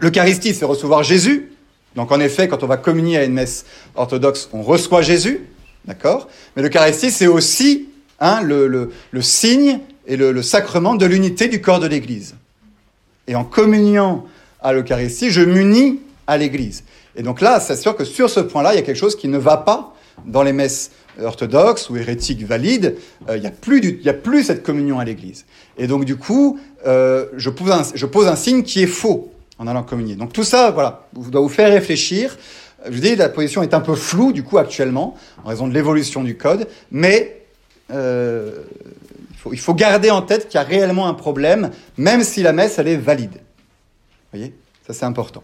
l'Eucharistie, c'est recevoir Jésus. Donc en effet, quand on va communier à une messe orthodoxe, on reçoit Jésus, d'accord? Mais l'Eucharistie, c'est aussi hein, le, le, le, signe et le, le sacrement de l'unité du corps de l'Église. Et en communiant à l'Eucharistie, je m'unis à l'Église. Et donc là, c'est sûr que sur ce point-là, il y a quelque chose qui ne va pas dans les messes orthodoxe ou hérétique valide, euh, il n'y a, plus a plus cette communion à l'Église. Et donc du coup, euh, je, pose un, je pose un signe qui est faux en allant communier. Donc tout ça, voilà, doit vous faire réfléchir. Je dis, la position est un peu floue du coup actuellement, en raison de l'évolution du code, mais euh, il, faut, il faut garder en tête qu'il y a réellement un problème, même si la messe, elle est valide. Vous voyez Ça, c'est important.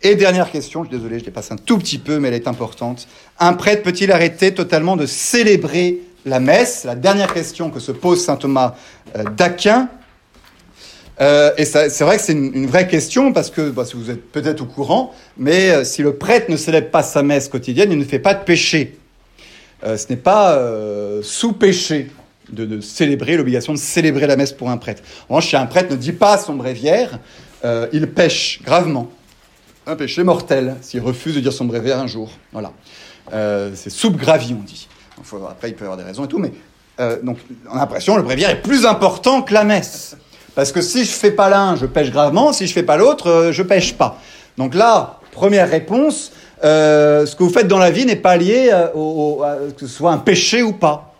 Et dernière question, je suis désolé, je dépasse un tout petit peu, mais elle est importante. Un prêtre peut-il arrêter totalement de célébrer la messe? La dernière question que se pose saint Thomas euh, d'Aquin. Euh, et c'est vrai que c'est une, vraie question parce que bah, vous êtes peut-être au courant, mais euh, si le prêtre ne célèbre pas sa messe quotidienne, il ne fait pas de péché. ce n'est pas sous péché de, célébrer, l'obligation de célébrer la messe pour un prêtre. En revanche, si un prêtre ne dit pas son bréviaire, il pêche gravement. Un péché mortel s'il refuse de dire son bréviaire un jour. Voilà. c'est sous gravi, on dit. après, il peut y avoir des raisons et tout, mais donc, on a l'impression le bréviaire est plus important que la messe. Parce que si je fais pas l'un, je pêche gravement, si je fais pas l'autre, je pêche pas. Donc là, première réponse, euh, ce que vous faites dans la vie n'est pas lié euh, au, que ce soit un péché ou pas.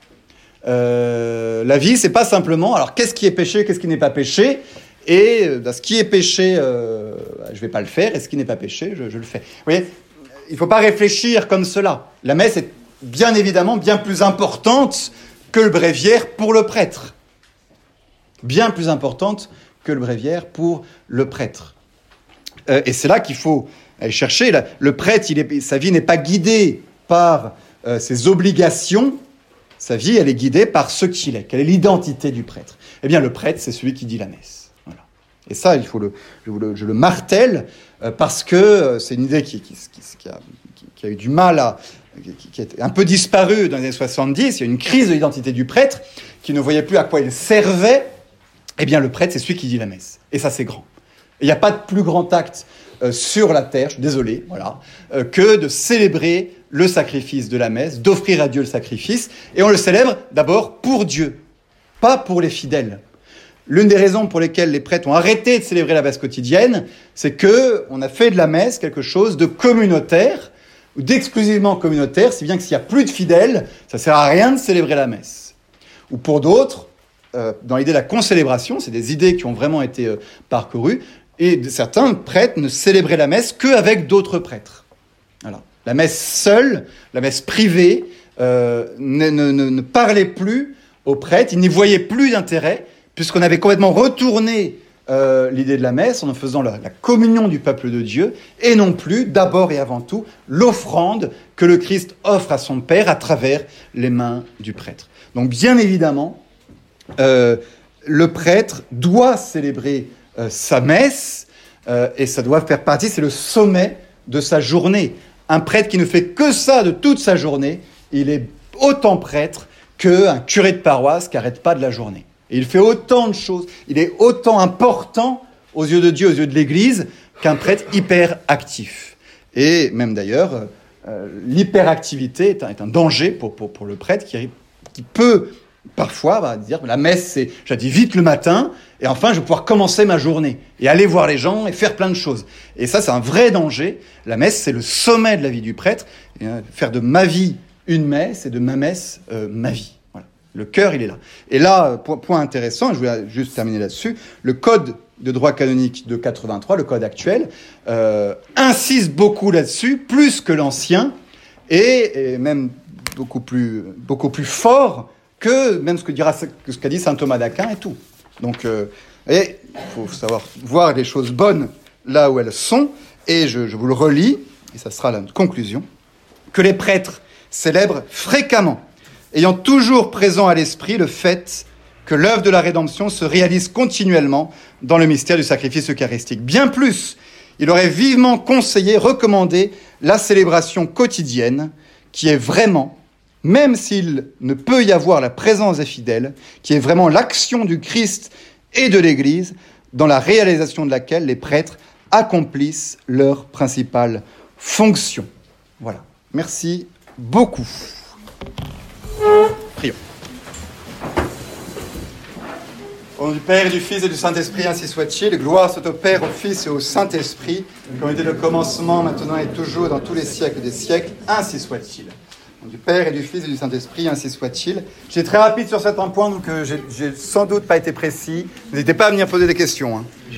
Euh, la vie, c'est pas simplement. Alors, qu'est-ce qui est péché, qu'est-ce qui n'est pas péché? Et bah, ce qui est péché, euh, je vais pas le faire, et ce qui n'est pas péché, je, le fais. Vous voyez, il faut pas réfléchir comme cela. La messe est bien évidemment bien plus importante que le bréviaire pour le prêtre. Bien plus importante que le bréviaire pour le prêtre. Euh, et c'est là qu'il faut aller chercher. Le prêtre, sa vie n'est pas guidée par euh, ses obligations, sa vie, elle est guidée par ce qu'il est. Quelle est l'identité du prêtre Eh bien, le prêtre, c'est celui qui dit la messe. Et ça, il faut le, je, le, martèle euh, parce que c'est une idée qui, a, eu du mal à, qui, a un peu disparu dans les années 70. Il y a une crise de l'identité du prêtre qui ne voyait plus à quoi il servait. Eh bien, le prêtre, c'est celui qui dit la messe. Et ça, c'est grand. Il n'y a pas de plus grand acte euh, sur la terre, je suis désolé, voilà, euh, que de célébrer le sacrifice de la messe, d'offrir à Dieu le sacrifice. Et on le célèbre d'abord pour Dieu, pas pour les fidèles. L'une des raisons pour lesquelles les prêtres ont arrêté de célébrer la messe quotidienne, c'est que on a fait de la messe quelque chose de communautaire, ou d'exclusivement communautaire, si bien que s'il n'y a plus de fidèles, ça sert à rien de célébrer la messe. Ou pour d'autres, euh, dans l'idée de la concélébration, c'est des idées qui ont vraiment été parcourues, et certains prêtres ne célébraient la messe qu'avec d'autres prêtres. Alors, La messe seule, la messe privée, euh, ne, ne, ne, parlait plus aux prêtres, ils n'y voyaient plus d'intérêt, puisqu'on avait complètement retourné euh, l'idée de la messe en faisant la, communion du peuple de Dieu, et non plus, d'abord et avant tout, l'offrande que le Christ offre à son Père à travers les mains du prêtre. Donc bien évidemment, euh, le prêtre doit célébrer euh, sa messe, et ça doit faire partie, c'est le sommet de sa journée. Un prêtre qui ne fait que ça de toute sa journée, il est autant prêtre qu'un curé de paroisse qui n'arrête pas de la journée. Et il fait autant de choses, il est autant important aux yeux de Dieu, aux yeux de l'Église, qu'un prêtre hyper actif. Et même d'ailleurs, euh, l'hyperactivité est, un danger pour, le prêtre qui, peut parfois va dire la messe, c'est, je dis vite le matin, et enfin, je vais pouvoir commencer ma journée et aller voir les gens et faire plein de choses. Et ça, c'est un vrai danger. La messe, c'est le sommet de la vie du prêtre. Euh, faire de ma vie une messe et de ma messe euh, ma vie. Le cœur, il est là. Et là, point, intéressant, je voulais juste terminer là-dessus, le code de droit canonique de 83, le code actuel, euh, insiste beaucoup là-dessus, plus que l'ancien, et, même beaucoup plus, fort que même ce que ce qu'a dit saint Thomas d'Aquin et tout. Donc, euh, il faut savoir voir les choses bonnes là où elles sont, et je, je vous le relis, et ça sera la conclusion, que les prêtres célèbrent fréquemment, ayant toujours présent à l'esprit le fait que l'œuvre de la rédemption se réalise continuellement dans le mystère du sacrifice eucharistique. Bien plus, il aurait vivement conseillé, recommandé la célébration quotidienne, qui est vraiment même s'il ne peut y avoir la présence des fidèles, qui est vraiment l'action du Christ et de l'Église, dans la réalisation de laquelle les prêtres accomplissent leur principale fonction. Voilà. Merci beaucoup. Prions. Au nom du Père, du Fils et du Saint-Esprit, ainsi soit-il. Gloire soit au Père, au Fils et au Saint-Esprit, comme était le commencement, maintenant et toujours, dans tous les siècles des siècles, ainsi soit-il du Père et du Fils et du Saint-Esprit, ainsi soit-il. J'ai très rapide sur certains points, donc euh, j'ai sans doute pas été précis. N'hésitez pas à venir poser des questions. Hein.